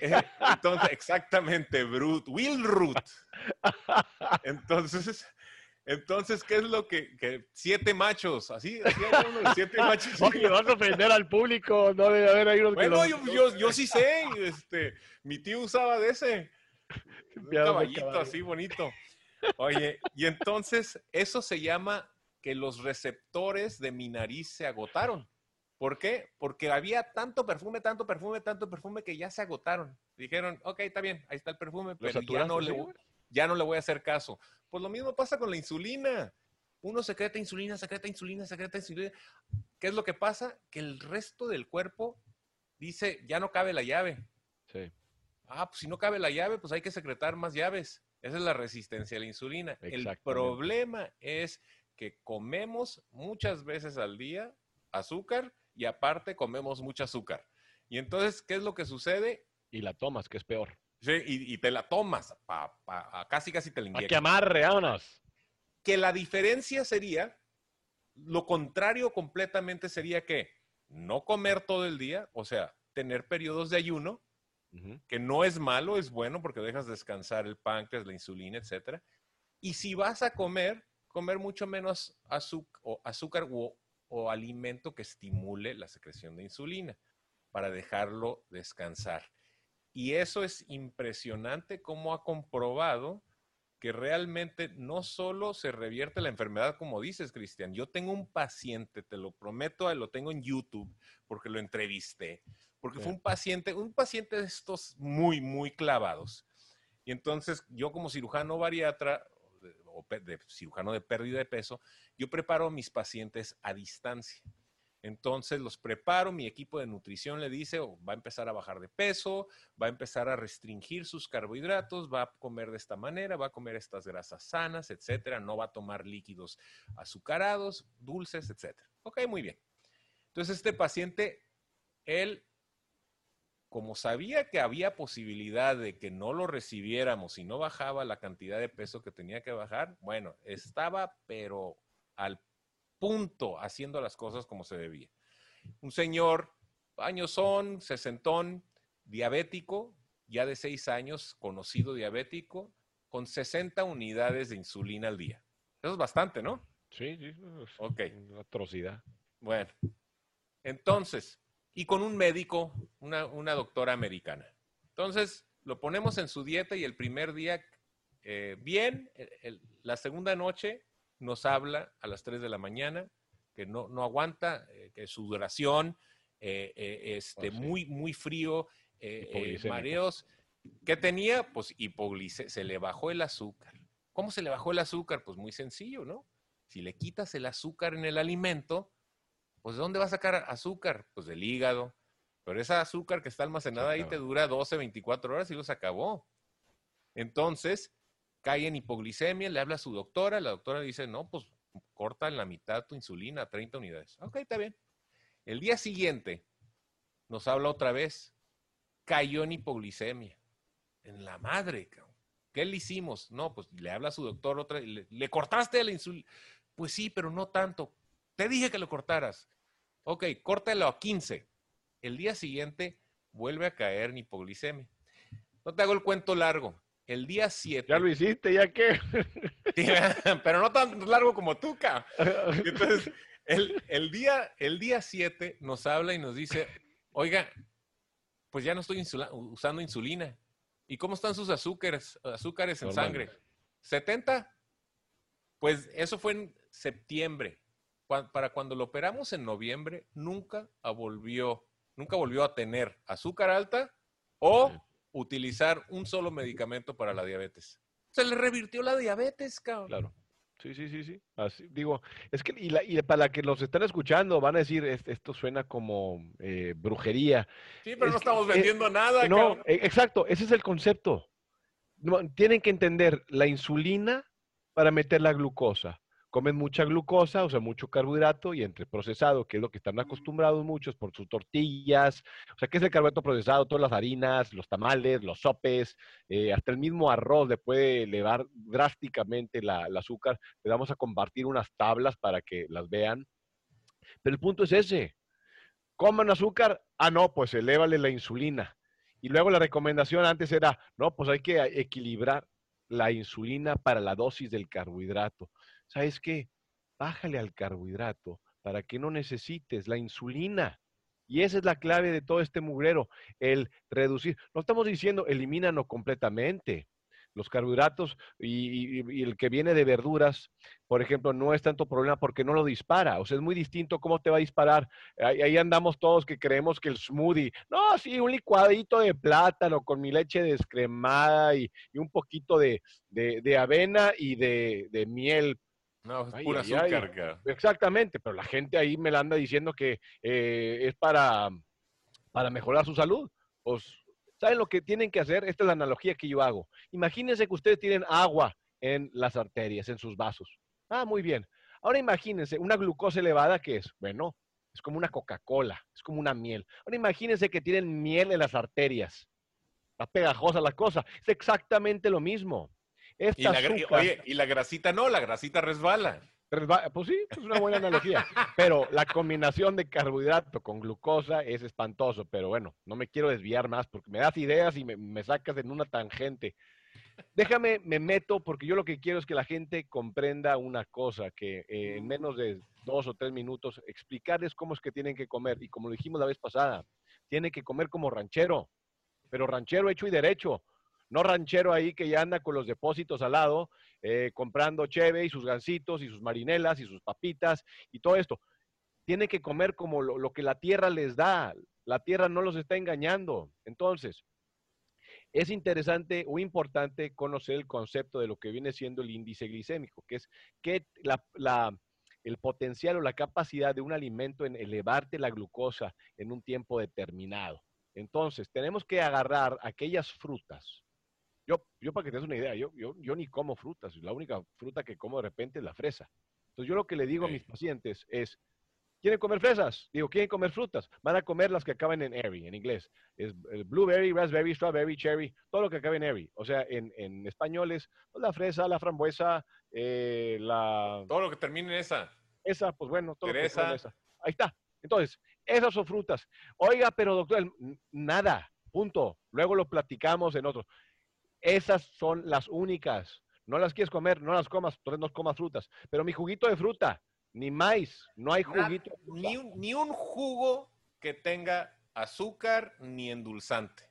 Entonces, exactamente, Brut, Will Root. Entonces, entonces, ¿qué es lo que, siete machos? Así, así siete machos. Oye, vas a ofender al público, no debe haber ahí Bueno, yo, yo, sí sé, este, mi tío usaba de ese. <laughs> Un caballito así bonito. Oye, y entonces eso se llama que los receptores de mi nariz se agotaron. ¿Por qué? Porque había tanto perfume, tanto perfume, tanto perfume que ya se agotaron. Dijeron, ok, está bien, ahí está el perfume, pero ya no, le, ya no le voy a hacer caso. Pues lo mismo pasa con la insulina. Uno secreta insulina, secreta insulina, secreta insulina. ¿Qué es lo que pasa? Que el resto del cuerpo dice, ya no cabe la llave. Sí. Ah, pues si no cabe la llave, pues hay que secretar más llaves. Esa es la resistencia a la insulina. El problema es que comemos muchas veces al día azúcar y aparte comemos mucho azúcar. Y entonces, ¿qué es lo que sucede? Y la tomas, que es peor. Sí, y, te la tomas, casi casi te la inyectas. ¡A que amarre, vámonos! Que la diferencia sería, lo contrario completamente sería que no comer todo el día, o sea, tener periodos de ayuno, que no es malo, es bueno porque dejas descansar el páncreas, la insulina, etc. Y si vas a comer, comer mucho menos azúcar o, o alimento que estimule la secreción de insulina para dejarlo descansar. Y eso es impresionante cómo ha comprobado que realmente no solo se revierte la enfermedad, como dices, Cristian. Yo tengo un paciente, te lo prometo, lo tengo en YouTube porque lo entrevisté, porque fue un paciente, un paciente de estos muy, muy clavados. Y entonces yo como cirujano bariatra de cirujano de pérdida de peso, yo preparo a mis pacientes a distancia. Entonces los preparo, mi equipo de nutrición le dice, oh, va a empezar a bajar de peso, va a empezar a restringir sus carbohidratos, va a comer de esta manera, va a comer estas grasas sanas, etcétera, no va a tomar líquidos azucarados, dulces, etcétera. Ok, muy bien. Entonces este paciente, él como sabía que había posibilidad de que no lo recibiéramos y no bajaba la cantidad de peso que tenía que bajar, bueno, estaba pero al punto haciendo las cosas como se debía. Un señor, años son, sesentón, diabético, ya de seis años, conocido diabético, con 60 unidades de insulina al día. Eso es bastante, ¿no? Sí, sí. Ok. Una atrocidad. Bueno, entonces, y con un médico, una, doctora americana. Entonces, lo ponemos en su dieta y el primer día, eh, bien, la segunda noche nos habla a las 3 de la mañana, que no, no aguanta, eh, que su duración, eh, este, oh, muy, muy frío, mareos. ¿Qué tenía? Pues hipoglicemia, se le bajó el azúcar. ¿Cómo se le bajó el azúcar? Pues muy sencillo, ¿no? Si le quitas el azúcar en el alimento, pues ¿de dónde va a sacar azúcar? Pues del hígado. Pero esa azúcar que está almacenada ahí te dura 12, 24 horas y lo se acabó. Entonces, cae en hipoglicemia, le habla a su doctora, la doctora dice, no, pues corta en la mitad tu insulina, 30 unidades. Ok, está bien. El día siguiente nos habla otra vez, cayó en hipoglicemia. En la madre, ¿qué le hicimos? No, pues le habla a su doctor otra vez, le, le cortaste la insulina. Pues sí, pero no tanto. Te dije que lo cortaras. Ok, córtalo a 15. El día siguiente vuelve a caer en hipoglicemia. No te hago el cuento largo. El día 7. Ya lo hiciste, ¿ya qué? <laughs> <laughs> pero no tan largo como tú, cabrón. Entonces, el, el, día, el día 7 nos habla y nos dice, oiga, pues ya no estoy usando insulina. ¿Y cómo están sus azúcares, azúcares en sangre? ¿70? Pues eso fue en septiembre. Para cuando lo operamos en noviembre, nunca volvió, nunca volvió a tener azúcar alta o utilizar un solo medicamento para la diabetes. Se le revirtió la diabetes, cabrón. Claro. Sí, sí, sí, sí. Así, digo, es que, y, la, y para que los están escuchando, van a decir, esto suena como eh, brujería. Sí, pero no estamos vendiendo nada. No, e, exacto, ese es el concepto. tienen que entender la insulina para meter la glucosa comen mucha glucosa, o sea, mucho carbohidrato y entre procesado, que es lo que están acostumbrados muchos por sus tortillas, o sea, ¿qué es el carbohidrato procesado? Todas las harinas, los tamales, los sopes, eh, hasta el mismo arroz le puede elevar drásticamente la, el azúcar. Le vamos a compartir unas tablas para que las vean. Pero el punto es ese. Coman azúcar, ah, no, pues elévale la insulina. Y luego la recomendación antes era, no, pues hay que equilibrar la insulina para la dosis del carbohidrato. ¿Sabes qué? Bájale al carbohidrato para que no necesites la insulina. Y esa es la clave de todo este mugrero, el reducir. No estamos diciendo elimínalo completamente. Los carbohidratos y, el que viene de verduras, por ejemplo, no es tanto problema porque no lo dispara. O sea, es muy distinto cómo te va a disparar. Ahí, andamos todos que creemos que el smoothie, no, sí, un licuadito de plátano con mi leche descremada y, un poquito de, avena y de miel no, es pura azúcar. Exactamente, pero la gente ahí me la anda diciendo que eh, es para, para mejorar su salud. Pues, ¿saben lo que tienen que hacer? Esta es la analogía que yo hago. Imagínense que ustedes tienen agua en las arterias, en sus vasos. Ah, muy bien. Ahora imagínense una glucosa elevada que es, bueno, es como una Coca-Cola, es como una miel. Ahora imagínense que tienen miel en las arterias. Está pegajosa la cosa. Es exactamente lo mismo y la, oye, y la grasita no, la grasita resbala. pues sí, es una buena analogía. <laughs> Pero la combinación de carbohidrato con glucosa es espantoso. Pero bueno, no me quiero desviar más porque me das ideas y me, sacas en una tangente. Déjame, me meto porque yo lo que quiero es que la gente comprenda una cosa, que eh, en menos de dos o tres minutos explicarles cómo es que tienen que comer. Y como lo dijimos la vez pasada, tienen que comer como ranchero, pero ranchero hecho y derecho no ranchero ahí que ya anda con los depósitos al lado, eh, comprando cheve y sus gancitos y sus marinelas y sus papitas y todo esto. Tiene que comer como lo, que la tierra les da. La tierra no los está engañando. Entonces, es interesante o importante conocer el concepto de lo que viene siendo el índice glicémico, que es que el potencial o la capacidad de un alimento en elevarte la glucosa en un tiempo determinado. Entonces, tenemos que agarrar aquellas frutas yo, yo para que te des una idea, yo, yo, yo ni como frutas. La única fruta que como de repente es la fresa. Entonces yo lo que le digo a mis pacientes es, ¿quieren comer fresas? Digo, ¿quieren comer frutas? Van a comer las que acaban en airy, en inglés. Es blueberry, raspberry, strawberry, cherry, todo lo que acabe en airy. O sea, en, en español es pues, la fresa, la frambuesa, eh, la... Todo lo que termine en esa. Esa, pues bueno, todo lo que en esa. Ahí está. Entonces, esas son frutas. Oiga, pero doctor, nada, punto. Luego lo platicamos en otros. Esas son las únicas. No las quieres comer, no las comas, entonces no comas frutas. Pero mi juguito de fruta, ni maíz, no hay juguito. ni, un, ni un jugo que tenga azúcar ni endulzante.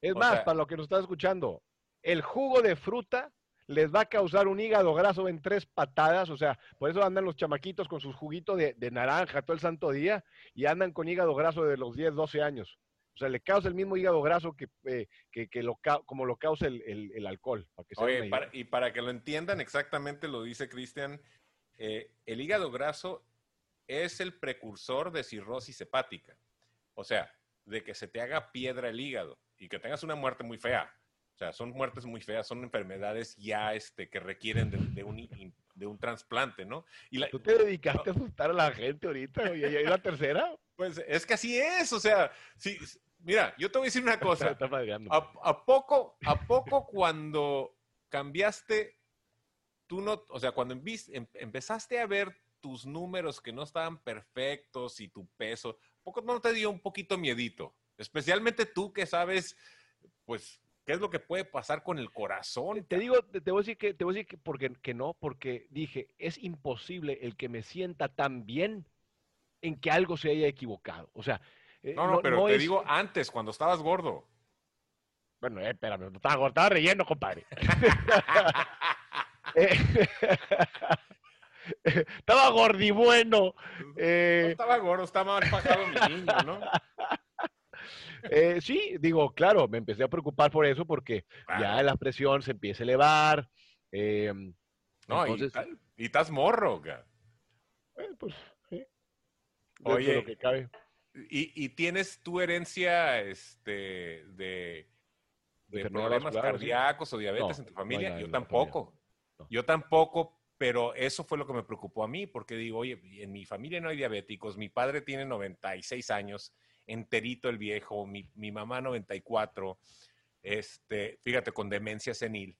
Es más, para lo que nos está escuchando, el jugo de fruta les va a causar un hígado graso en tres patadas, o sea, por eso andan los chamaquitos con sus juguitos de, de naranja todo el santo día y andan con hígado graso de los 10, 12 años. O sea, le causa el mismo hígado graso que, eh, que, lo, como lo causa el, alcohol. Oye, y para que lo entiendan exactamente, lo dice Cristian, eh, el hígado graso es el precursor de cirrosis hepática. O sea, de que se te haga piedra el hígado y que tengas una muerte muy fea. O sea, son muertes muy feas, son enfermedades ya este, que requieren de, un, de un trasplante, ¿no? Y ¿Tú te dedicaste a asustar a la gente ahorita? ¿Y, y la tercera? Pues es que así es, o sea, sí, Mira, yo te voy a decir una <laughs> cosa. a, poco, a poco cuando cambiaste, tú no, o sea, cuando em, empezaste a ver tus números que no estaban perfectos y tu peso, ¿poco no te dio un poquito miedito? Especialmente tú que sabes, pues, qué es lo que puede pasar con el corazón. Te digo, te, voy a decir que, te voy a decir que, porque, que no, porque dije, es imposible el que me sienta tan bien en que algo se haya equivocado. O sea, eh, no, no, pero te digo antes, cuando estabas gordo. Bueno, eh, espérame, estaba gordo, estaba relleno, compadre. <laughs> Eh, <laughs> estaba gordibueno. Eh, no estaba gordo, estaba mal pasado mi niño, ¿no? <laughs> Eh, sí, digo, claro, me empecé a preocupar por eso porque ya la presión se empieza a elevar. no, y, estás morro, pues, sí. Oye, lo que cabe. Y, tienes tu herencia este, de, problemas cardíacos o diabetes en tu familia? Yo tampoco. Yo tampoco, pero eso fue lo que me preocupó a mí, porque digo, oye, en mi familia no hay diabéticos, mi padre tiene 96 años, enterito el viejo, mi, mi mamá 94, este, fíjate, con demencia senil,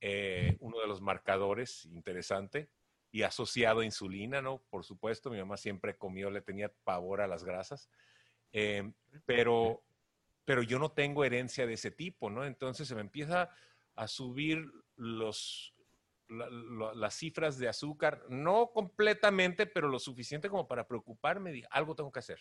eh, uno de los marcadores, interesante y asociado a insulina, ¿no? Por supuesto, mi mamá siempre comió, le tenía pavor a las grasas, eh, pero, pero yo no tengo herencia de ese tipo, ¿no? Entonces se me empieza a subir los, las cifras de azúcar, no completamente, pero lo suficiente como para preocuparme, dije, algo tengo que hacer.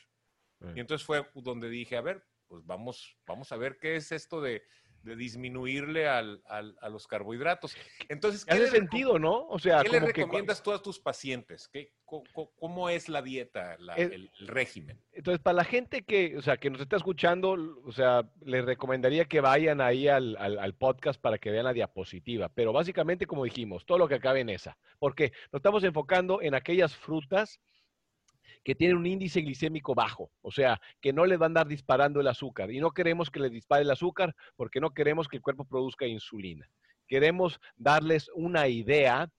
Y entonces fue donde dije, a ver, pues vamos, vamos a ver qué es esto de, de disminuirle al, al, a los carbohidratos. Entonces, ¿qué hace sentido, ¿no? O sea, ¿qué le recomiendas tú a tus pacientes? ¿Qué, cómo, es la dieta, el, régimen? Entonces, para la gente que, o sea, que nos está escuchando, o sea, les recomendaría que vayan ahí al, al, podcast para que vean la diapositiva. Pero básicamente, como dijimos, todo lo que acabe en esa. Porque nos estamos enfocando en aquellas frutas que tienen un índice glicémico bajo, o sea, que no les van a andar disparando el azúcar. Y no queremos que les dispare el azúcar porque no queremos que el cuerpo produzca insulina. Queremos darles una idea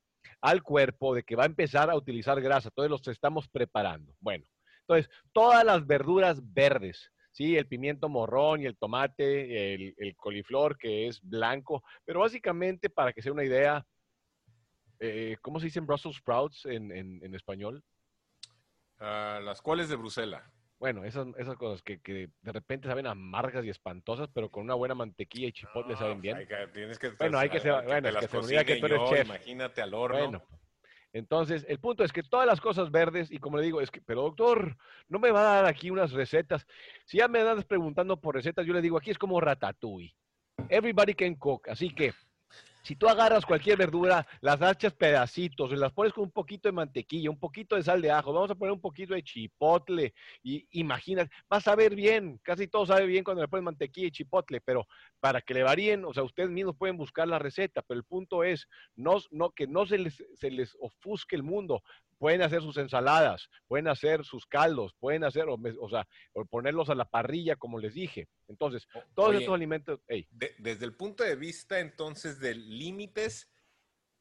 al cuerpo de que va a empezar a utilizar grasa. Entonces los estamos preparando. Bueno, entonces todas las verduras verdes, ¿sí? El pimiento morrón y el tomate, el, coliflor que es blanco, pero básicamente para que sea una idea, eh, ¿cómo se dicen Brussels sprouts en español? Ah, las cuales de Bruselas. Bueno, esas, esas cosas que, que, de repente saben amargas y espantosas, pero con una buena mantequilla y chipotle saben bien. bueno, hay que ser, bueno, que, se que tú eres chef. Imagínate al horno. Bueno, entonces, el punto es que todas las cosas verdes, y como le digo, es que, pero doctor, no me va a dar aquí unas recetas. Si ya me andas preguntando por recetas, yo le digo, aquí es como ratatouille. Everybody can cook. Así que si tú agarras cualquier verdura, las hachas pedacitos, las pones con un poquito de mantequilla, un poquito de sal de ajo, vamos a poner un poquito de chipotle, y imagina, vas a ver bien, casi todo sabe bien cuando le pones mantequilla y chipotle, pero para que le varíen, o sea, ustedes mismos pueden buscar la receta, pero el punto es no, no, que no se les, se les ofusque el mundo, pueden hacer sus ensaladas, pueden hacer sus caldos, pueden hacer, o, sea, ponerlos a la parrilla, como les dije. Entonces, todos estos alimentos... desde el punto de vista, entonces, de límites,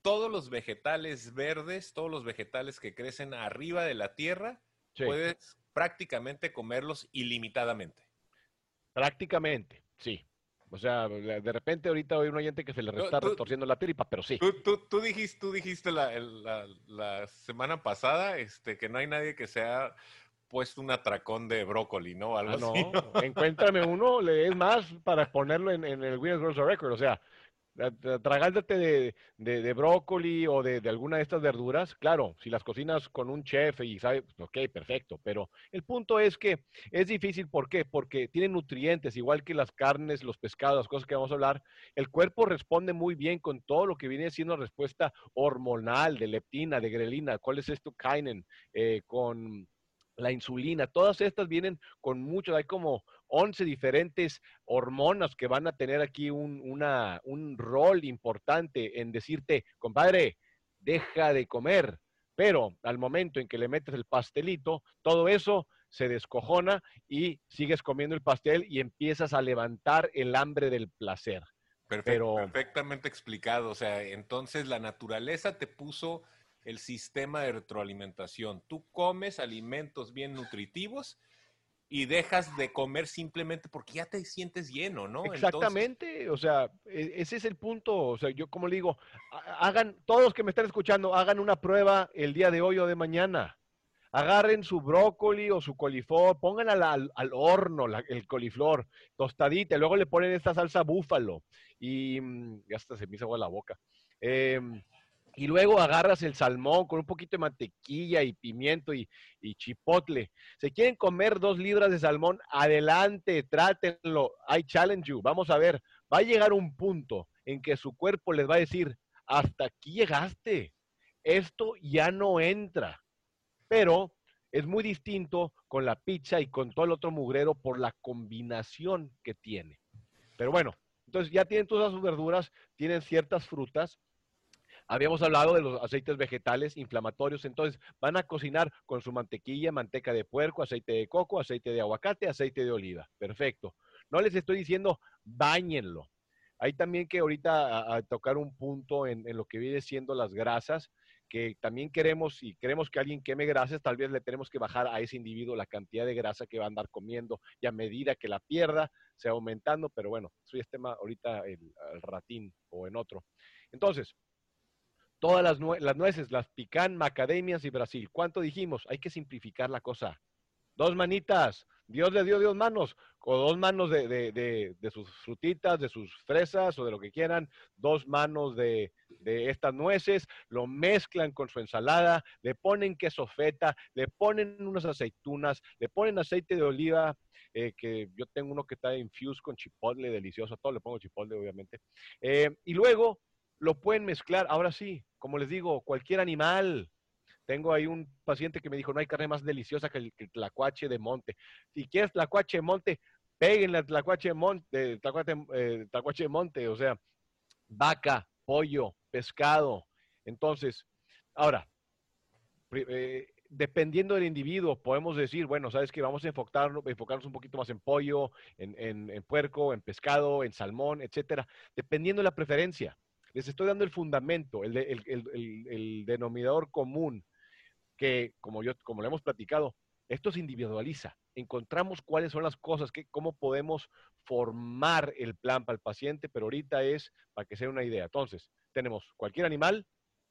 todos los vegetales verdes, todos los vegetales que crecen arriba de la tierra, puedes prácticamente comerlos ilimitadamente. Prácticamente, sí. O sea, de repente ahorita hay un oyente que se le está retorciendo la tripa, pero sí. Tú, dijiste, tú dijiste la, semana pasada este, que no hay nadie que sea puesto un atracón de brócoli, ¿no? Algo ah, no. Encuéntrame uno, le es más para ponerlo en, en el Guinness World Record. O sea, tragándote de, brócoli o de, alguna de estas verduras, claro, si las cocinas con un chef y sabe, pues, ok, perfecto, pero el punto es que es difícil, ¿por qué? Porque tienen nutrientes, igual que las carnes, los pescados, las cosas que vamos a hablar, el cuerpo responde muy bien con todo lo que viene siendo respuesta hormonal, de leptina, de grelina, ¿cuál es esto? Kainen, eh, con la insulina, todas estas vienen con mucho, hay como 11 diferentes hormonas que van a tener aquí un, un rol importante en decirte, compadre, deja de comer. Pero al momento en que le metes el pastelito, todo eso se descojona y sigues comiendo el pastel y empiezas a levantar el hambre del placer. Perfectamente explicado. O sea, entonces la naturaleza te puso el sistema de retroalimentación. Tú comes alimentos bien nutritivos y dejas de comer simplemente porque ya te sientes lleno, ¿no? Exactamente, o sea, e, ese es el punto, o sea, yo como le digo, hagan, todos que me están escuchando, hagan una prueba el día de hoy o de mañana. Agarren su brócoli o su coliflor, pongan al, al, horno el coliflor, tostadita, y luego le ponen esta salsa búfalo y mm, hasta se me hizo agua la boca. Eh, y luego agarras el salmón con un poquito de mantequilla y pimiento y, chipotle. Si quieren comer dos libras de salmón, adelante, trátenlo. I challenge you. Vamos a ver, va a llegar un punto en que su cuerpo les va a decir, hasta aquí llegaste. Esto ya no entra. Pero es muy distinto con la pizza y con todo el otro mugrero por la combinación que tiene. Pero bueno, entonces ya tienen todas sus verduras, tienen ciertas frutas Habíamos hablado de los aceites vegetales inflamatorios, entonces van a cocinar con su mantequilla, manteca de puerco, aceite de coco, aceite de aguacate, aceite de oliva. Perfecto. No les estoy diciendo bañenlo. Hay también que ahorita tocar un punto en, lo que viene siendo las grasas, que también queremos, y queremos que alguien queme grasas, tal vez le tenemos que bajar a ese individuo la cantidad de grasa que va a andar comiendo y a medida que la pierda, se aumentando, pero bueno, eso ya es tema ahorita el, el ratín o en otro. Entonces, Todas las, nueces, las pican, macadamias y Brasil. ¿Cuánto dijimos? Hay que simplificar la cosa. Dos manitas. Dios le dio dos manos, o dos manos de, sus frutitas, de sus fresas o de lo que quieran, dos manos de, estas nueces, lo mezclan con su ensalada, le ponen queso feta, le ponen unas aceitunas, le ponen aceite de oliva, eh, que yo tengo uno que está infused con chipotle, delicioso, todo le pongo chipotle obviamente, eh, y luego lo pueden mezclar, ahora sí, como les digo, cualquier animal. Tengo ahí un paciente que me dijo, no hay carne más deliciosa que el, tlacuache de monte. Si quieres tlacuache de monte, péguenle al tlacuache de monte, tlacuache, eh, tlacuache de monte, o sea, vaca, pollo, pescado. Entonces, ahora, eh, dependiendo del individuo, podemos decir, bueno, sabes que vamos a enfocarnos, enfocarnos un poquito más en pollo, en, en puerco, en pescado, en salmón, etcétera, dependiendo de la preferencia. Les estoy dando el fundamento, el, denominador común, que como, yo, como lo hemos platicado, esto se individualiza. Encontramos cuáles son las cosas, que, cómo podemos formar el plan para el paciente, pero ahorita es para que sea una idea. Entonces, tenemos cualquier animal,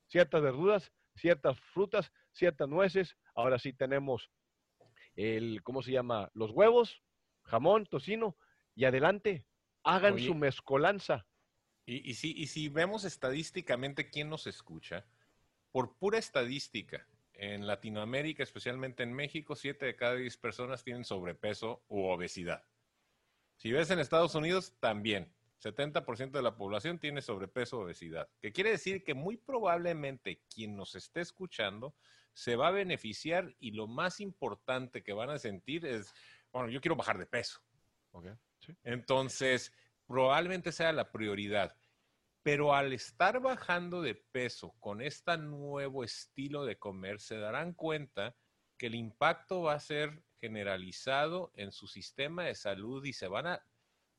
ciertas verduras, ciertas frutas, ciertas nueces. Ahora sí tenemos el, ¿cómo se llama? Los huevos, jamón, tocino, y adelante, hagan su mezcolanza. Y, si, y si vemos estadísticamente quién nos escucha, por pura estadística, en Latinoamérica, especialmente en México, 7 de cada 10 personas tienen sobrepeso u obesidad. Si ves en Estados Unidos, también. 70% de la población tiene sobrepeso o obesidad. Que quiere decir que muy probablemente quien nos esté escuchando se va a beneficiar y lo más importante que van a sentir es, bueno, yo quiero bajar de peso. Entonces, probablemente sea la prioridad. Pero al estar bajando de peso con este nuevo estilo de comer, se darán cuenta que el impacto va a ser generalizado en su sistema de salud y se van a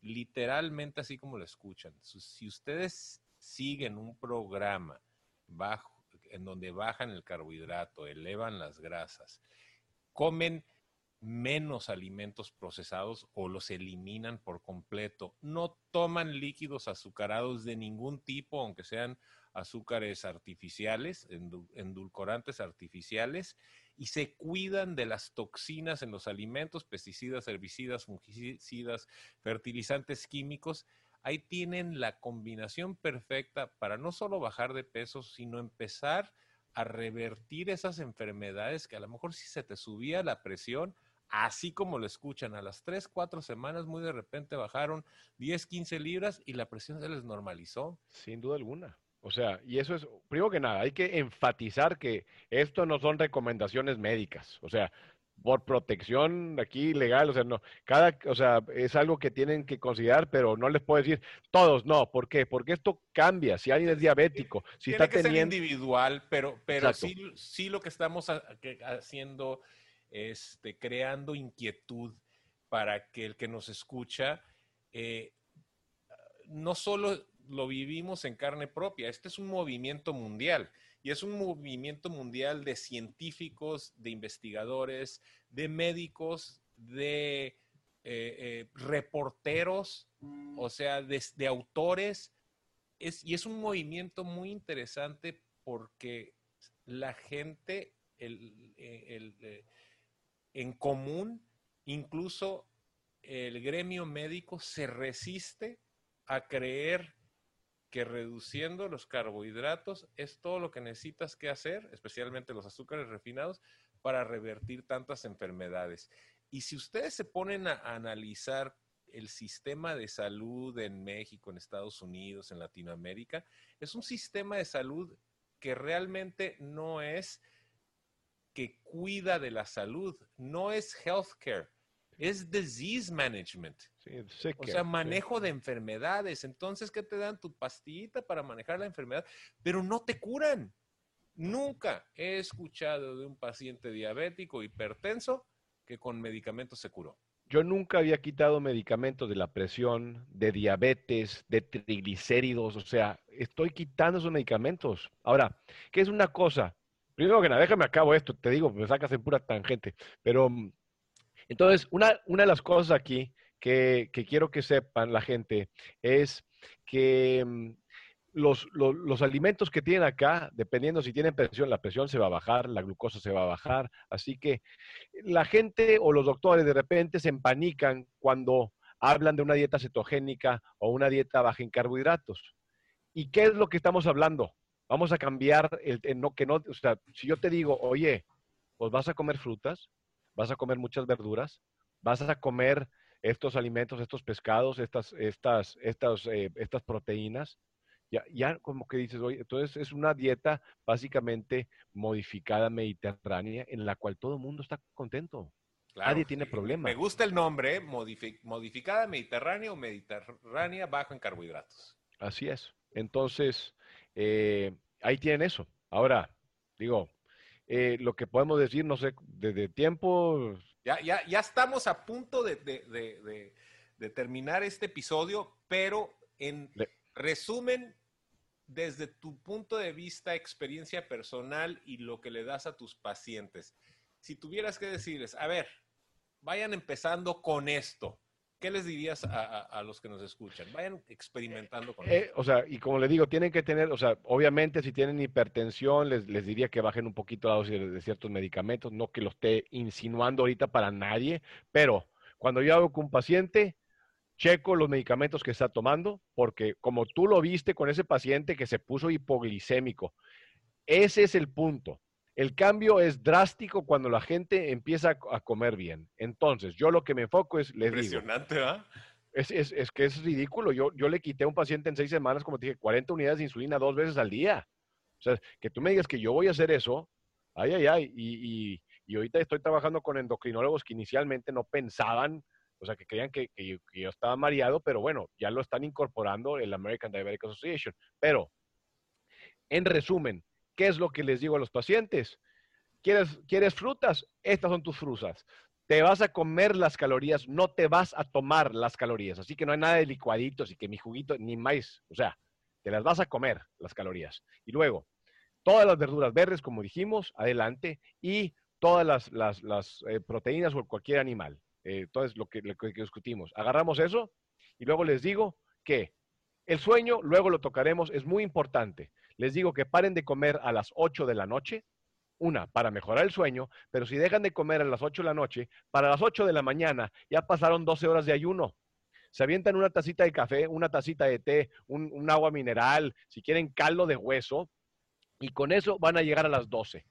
literalmente así como lo escuchan. Si ustedes siguen un programa bajo, en donde bajan el carbohidrato, elevan las grasas, comen menos alimentos procesados o los eliminan por completo. No toman líquidos azucarados de ningún tipo, aunque sean azúcares artificiales, endulcorantes artificiales, y se cuidan de las toxinas en los alimentos, pesticidas, herbicidas, fungicidas, fertilizantes químicos. Ahí tienen la combinación perfecta para no solo bajar de peso, sino empezar a revertir esas enfermedades que a lo mejor si se te subía la presión, así como lo escuchan, a las 3, 4 semanas muy de repente bajaron 10, 15 libras y la presión se les normalizó. Sin duda alguna. O sea, y eso es, primero que nada, hay que enfatizar que esto no son recomendaciones médicas. O sea, por protección aquí legal, o sea, no, cada, o sea, es algo que tienen que considerar, pero no les puedo decir todos, no, ¿por qué? Porque esto cambia, si alguien es diabético, si Tiene está que teniendo... ser individual, pero, pero sí, sí lo que estamos haciendo este, creando inquietud para que el que nos escucha eh, no solo lo vivimos en carne propia, este es un movimiento mundial y es un movimiento mundial de científicos, de investigadores, de médicos de eh, eh, reporteros, o sea, de, autores, y es un movimiento muy interesante porque la gente eh, en común, incluso el gremio médico, se resiste a creer que reduciendo los carbohidratos es todo lo que necesitas que hacer, especialmente los azúcares refinados, para revertir tantas enfermedades. Y si ustedes se ponen a analizar el sistema de salud en México, en Estados Unidos, en Latinoamérica, es un sistema de salud que realmente no es que cuida de la salud, no es healthcare, es disease management. o sea, manejo de enfermedades. Entonces, ¿qué te dan? Tu pastillita para manejar la enfermedad, pero no te curan. Nunca he escuchado de un paciente diabético hipertenso que con medicamentos se curó. Yo nunca había quitado medicamentos de la presión, de diabetes, de triglicéridos, o sea, estoy quitando esos medicamentos. Ahora, ¿qué es una cosa? Primero que nada, déjame acabo esto, te digo, me sacas en pura tangente, pero mm, entonces, una, una de las cosas aquí que, quiero que sepan la gente es que mm, los, los, alimentos que tienen acá, dependiendo si tienen presión, la presión se va a bajar, la glucosa se va a bajar. Así que la gente o los doctores de repente se empanican cuando hablan de una dieta cetogénica o una dieta baja en carbohidratos. ¿Y qué es lo que estamos hablando? Vamos a cambiar el, no que no, o sea, si yo te digo, oye, pues vas a comer frutas, vas a comer muchas verduras, vas a comer estos alimentos, estos pescados, estas, estas, estas, eh, estas proteínas. Ya, ya como que dices, oye, entonces es una dieta básicamente modificada mediterránea en la cual todo el mundo está contento. Nadie tiene problema. Me gusta el nombre, modificada mediterránea o mediterránea bajo en carbohidratos. Así es. Entonces, eh, ahí tienen eso. Ahora, digo, eh, lo que podemos decir, no sé, desde tiempo. Ya, ya, ya estamos a punto de, de, de, terminar este episodio, pero en resumen, desde tu punto de vista, experiencia personal y lo que le das a tus pacientes, si tuvieras que decirles, a ver, vayan empezando con esto, ¿qué les dirías a, los que nos escuchan? Vayan experimentando con eh, O sea, y como le digo, tienen que tener, o sea, obviamente si tienen hipertensión, les, les diría que bajen un poquito la dosis de, ciertos medicamentos, no que lo esté insinuando ahorita para nadie, pero cuando yo hago con un paciente, checo los medicamentos que está tomando, porque como tú lo viste con ese paciente que se puso hipoglicémico, ese es el punto. El cambio es drástico cuando la gente empieza a comer bien. Entonces, yo lo que me enfoco es, les Impresionante, ¿ah? Es, es, que es ridículo. Yo, yo le quité a un paciente en seis semanas, como te dije, 40 unidades de insulina dos veces al día. O sea, que tú me digas que yo voy a hacer eso, ay, ay, ay. Y, y, ahorita estoy trabajando con endocrinólogos que inicialmente no pensaban, o sea, que creían que, yo, que yo estaba mareado, pero bueno, ya lo están incorporando el American Diabetic Association. Pero, en resumen, ¿Qué es lo que les digo a los pacientes? ¿Quieres, ¿Quieres frutas? Estas son tus frutas. Te vas a comer las calorías, no te vas a tomar las calorías. Así que no hay nada de licuaditos y que mi juguito, ni más. O sea, te las vas a comer las calorías. Y luego, todas las verduras verdes, como dijimos, adelante. Y todas las, eh, proteínas o cualquier animal. Eh, entonces, lo que, lo que discutimos. Agarramos eso y luego les digo que el sueño, luego lo tocaremos, es muy importante les digo que paren de comer a las 8 de la noche, una, para mejorar el sueño, pero si dejan de comer a las 8 de la noche, para las 8 de la mañana ya pasaron 12 horas de ayuno. Se avientan una tacita de café, una tacita de té, un, agua mineral, si quieren caldo de hueso, y con eso van a llegar a las 12.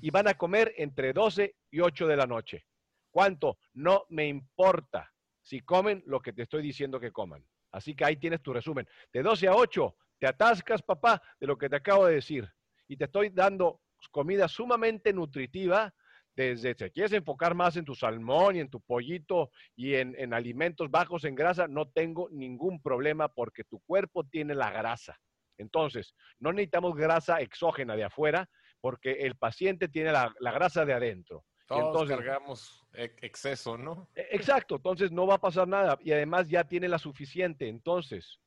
Y van a comer entre 12 y 8 de la noche. ¿Cuánto? No me importa si comen lo que te estoy diciendo que coman. Así que ahí tienes tu resumen. De 12 a 8, te atascas, papá, de lo que te acabo de decir. Y te estoy dando comida sumamente nutritiva. Desde si quieres enfocar más en tu salmón y en tu pollito y en, alimentos bajos en grasa, no tengo ningún problema porque tu cuerpo tiene la grasa. Entonces, no necesitamos grasa exógena de afuera porque el paciente tiene la, grasa de adentro. Todos entonces, cargamos exceso, ¿no? E, exacto, entonces no va a pasar nada y además ya tiene la suficiente. Entonces,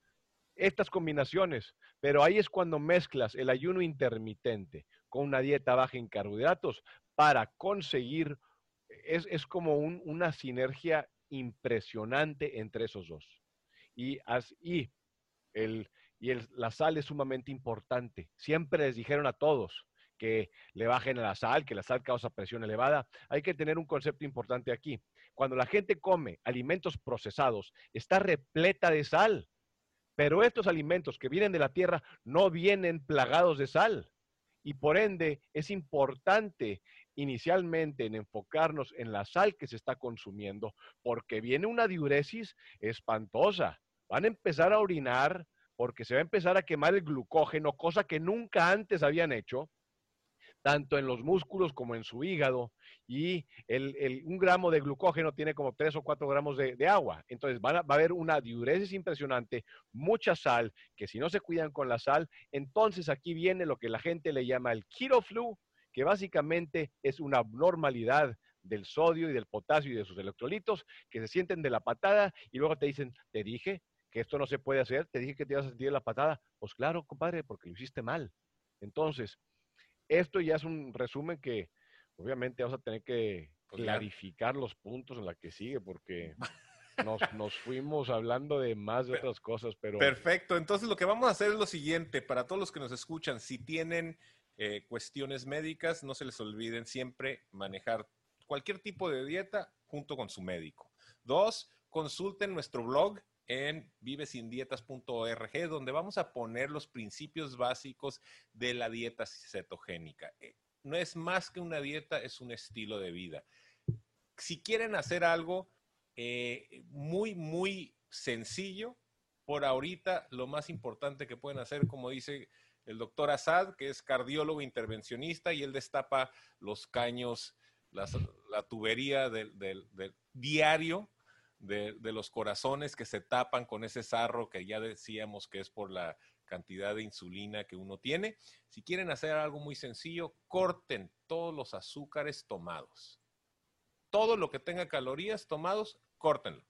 estas combinaciones, pero ahí es cuando mezclas el ayuno intermitente con una dieta baja en carbohidratos para conseguir es, es como un- una sinergia impresionante entre esos dos. Y, y, la sal es sumamente importante. Siempre les dijeron a todos que le bajen a la sal, que la sal causa presión elevada. Hay que tener un concepto importante aquí. Cuando la gente come alimentos procesados, está repleta de sal. Pero estos alimentos que vienen de la tierra no vienen plagados de sal. Y por ende es importante inicialmente en enfocarnos en la sal que se está consumiendo, porque viene una diuresis espantosa. Van a empezar a orinar porque se va a empezar a quemar el glucógeno, cosa que nunca antes habían hecho, tanto en los músculos como en su hígado. Y el, el- un gramo de glucógeno tiene como 3 o 4 gramos de, de agua. Entonces va a haber una diuresis impresionante, mucha sal, que si no se cuidan con la sal, entonces aquí viene lo que la gente le llama el keto flu, que básicamente es una abnormalidad del sodio y del potasio y de sus electrolitos que se sienten de la patada y luego te dicen, te dije que esto no se puede hacer, te dije que te ibas a sentir de la patada. Pues claro, compadre, porque lo hiciste mal. Entonces, esto ya es un resumen que obviamente vamos a tener que Pues ya. clarificar los puntos en la que sigue porque <laughs> nos, nos fuimos hablando de más de otras cosas, pero Perfecto. Entonces lo que vamos a hacer es lo siguiente, para todos los que nos escuchan, si tienen eh, cuestiones médicas, no se les olviden siempre manejar cualquier tipo de dieta junto con su médico. Dos, consulten nuestro blog en vivesindietas.org, donde vamos a poner los principios básicos de la dieta cetogénica. Eh, No es más que una dieta, es un estilo de vida. Si quieren hacer algo eh, muy, muy sencillo, por ahorita lo más importante que pueden hacer, como dice el doctor Assad, que es cardiólogo intervencionista y él destapa los caños, las- la tubería del, diario de, los corazones que se tapan con ese sarro que ya decíamos que es por la cantidad de insulina que uno tiene. Si quieren hacer algo muy sencillo, corten todos los azúcares tomados. Todo lo que tenga calorías tomados, córtenlo.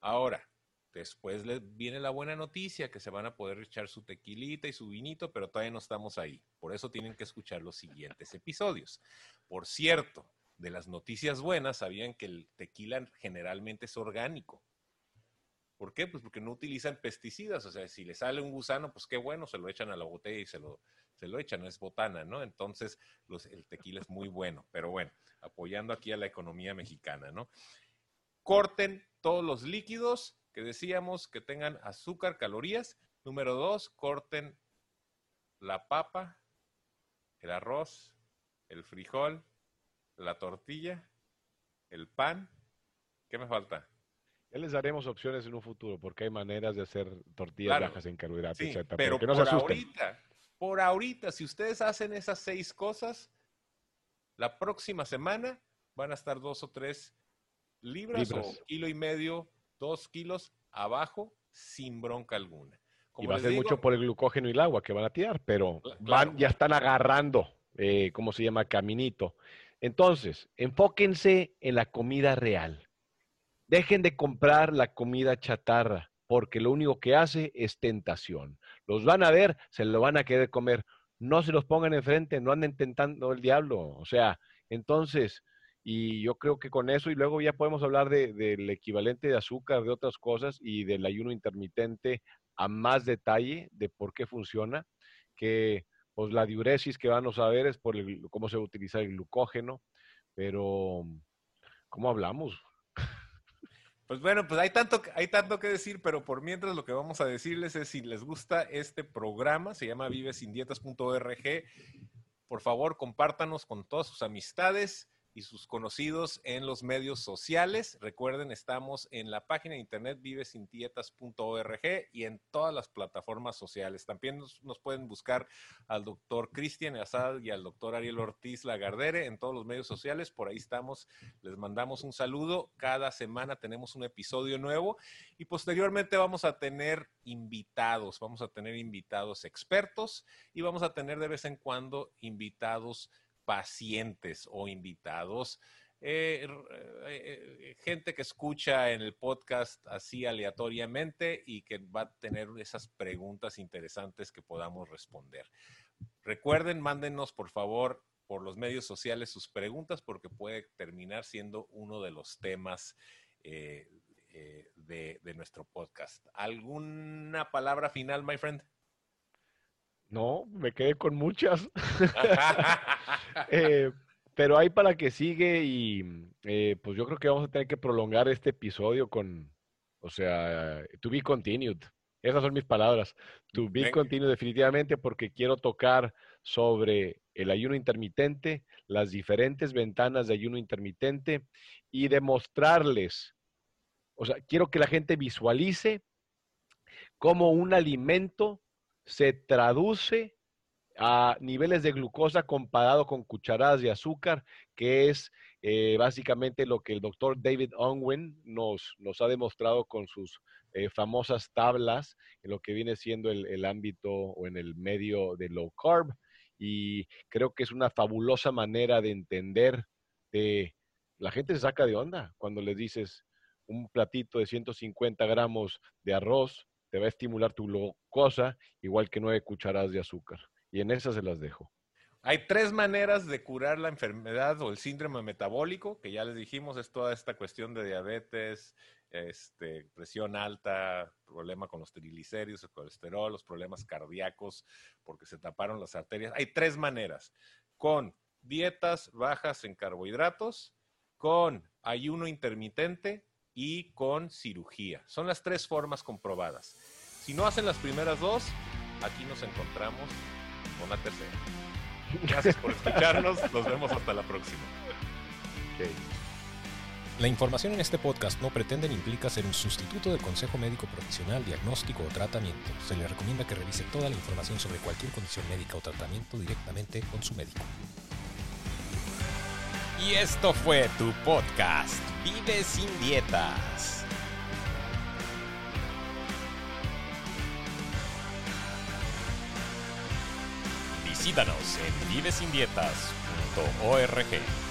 Ahora, después les viene la buena noticia que se van a poder echar su tequilita y su vinito, pero todavía no estamos ahí. Por eso tienen que escuchar los siguientes episodios. Por cierto, de las noticias buenas, sabían que el tequila generalmente es orgánico. ¿Por qué? Pues porque no utilizan pesticidas. O sea, si le sale un gusano, pues qué bueno, se lo echan a la botella y se lo, se lo echan, es botana, ¿no? Entonces, el tequila es muy bueno. Pero bueno, apoyando aquí a la economía mexicana, ¿no? Corten todos los líquidos que decíamos que tengan azúcar, calorías. Número dos, corten la papa, el arroz, el frijol, la tortilla, el pan. ¿Qué me falta? ya les daremos opciones en un futuro porque hay maneras de hacer tortillas Claro. bajas en carbohidratos, Sí, etcétera, pero que no se por asusten. ahorita, por ahorita, si ustedes hacen esas seis cosas, la próxima semana van a estar dos o tres libras, Libras. o kilo y medio, dos kilos abajo, sin bronca alguna. Y va a ser digo, mucho por el glucógeno y el agua que van a tirar, pero van, ya están agarrando, eh, ¿cómo se llama? Caminito. Entonces, enfóquense en la comida real. Dejen de comprar la comida chatarra, porque lo único que hace es tentación. Los van a ver, se lo van a querer comer. No se los pongan enfrente, no anden tentando el diablo. O sea, entonces, y yo creo que con eso, y luego ya podemos hablar de- del equivalente de azúcar, de otras cosas, y del ayuno intermitente a más detalle de por qué funciona, que pues la diuresis que vamos a ver es por el- cómo se va a utilizar el glucógeno, pero ¿cómo hablamos? Pues bueno, pues hay tanto, hay tanto que decir, pero por mientras lo que vamos a decirles es si les gusta este programa, se llama vivesindietas.org, por favor compártanos con todas sus amistades y sus conocidos en los medios sociales. Recuerden, estamos en la página de internet vivesindietas.org y en todas las plataformas sociales. También nos, pueden buscar al doctor Cristian Asad y al doctor Ariel Ortiz Lagardere en todos los medios sociales. Por ahí estamos. Les mandamos un saludo. Cada semana tenemos un episodio nuevo y posteriormente vamos a tener invitados. Vamos a tener invitados expertos y vamos a tener de vez en cuando invitados pacientes o invitados, eh, eh, eh, gente que escucha en el podcast así aleatoriamente y que va a tener esas preguntas interesantes que podamos responder. Recuerden, mándenos por favor por los medios sociales sus preguntas porque puede terminar siendo uno de los temas de, nuestro podcast. ¿Alguna palabra final, my friend? No, me quedé con muchas. <laughs> <laughs> eh, pero hay para que sigue y eh, pues yo creo que vamos a tener que prolongar este episodio con, o sea, to be continued. Esas son mis palabras. To be continued definitivamente porque quiero tocar sobre el ayuno intermitente, las diferentes ventanas de ayuno intermitente y demostrarles, o sea, quiero que la gente visualice cómo un alimento se traduce a niveles de glucosa comparado con cucharadas de azúcar, que es eh, básicamente lo que el doctor David Unwin nos, nos ha demostrado con sus eh, famosas tablas en lo que viene siendo el, el, ámbito o en el medio de low carb. Y creo que es una fabulosa manera de entender de la gente se saca de onda cuando le dices un platito de 150 gramos de arroz te va a estimular tu glucosa igual que nueve cucharadas de azúcar. Y en esas se las dejo. Hay tres maneras de curar la enfermedad o el síndrome metabólico, que ya les dijimos, es toda esta cuestión de diabetes, este, presión alta, problema con los triglicéridos, el colesterol, los problemas cardíacos, porque se taparon las arterias. Hay tres maneras, con dietas bajas en carbohidratos, con ayuno intermitente y con cirugía. Son las tres formas comprobadas. Si no hacen las primeras dos, aquí nos encontramos con la tercera. Gracias por escucharnos. <laughs> Nos vemos hasta la próxima. Okay. La información en este podcast no pretende ni implica ser un sustituto del consejo médico profesional, diagnóstico o tratamiento. Se le recomienda que revise toda la información sobre cualquier condición médica o tratamiento directamente con su médico. Y esto fue tu podcast, Vive sin dietas. Visítanos en vivesindietas.org.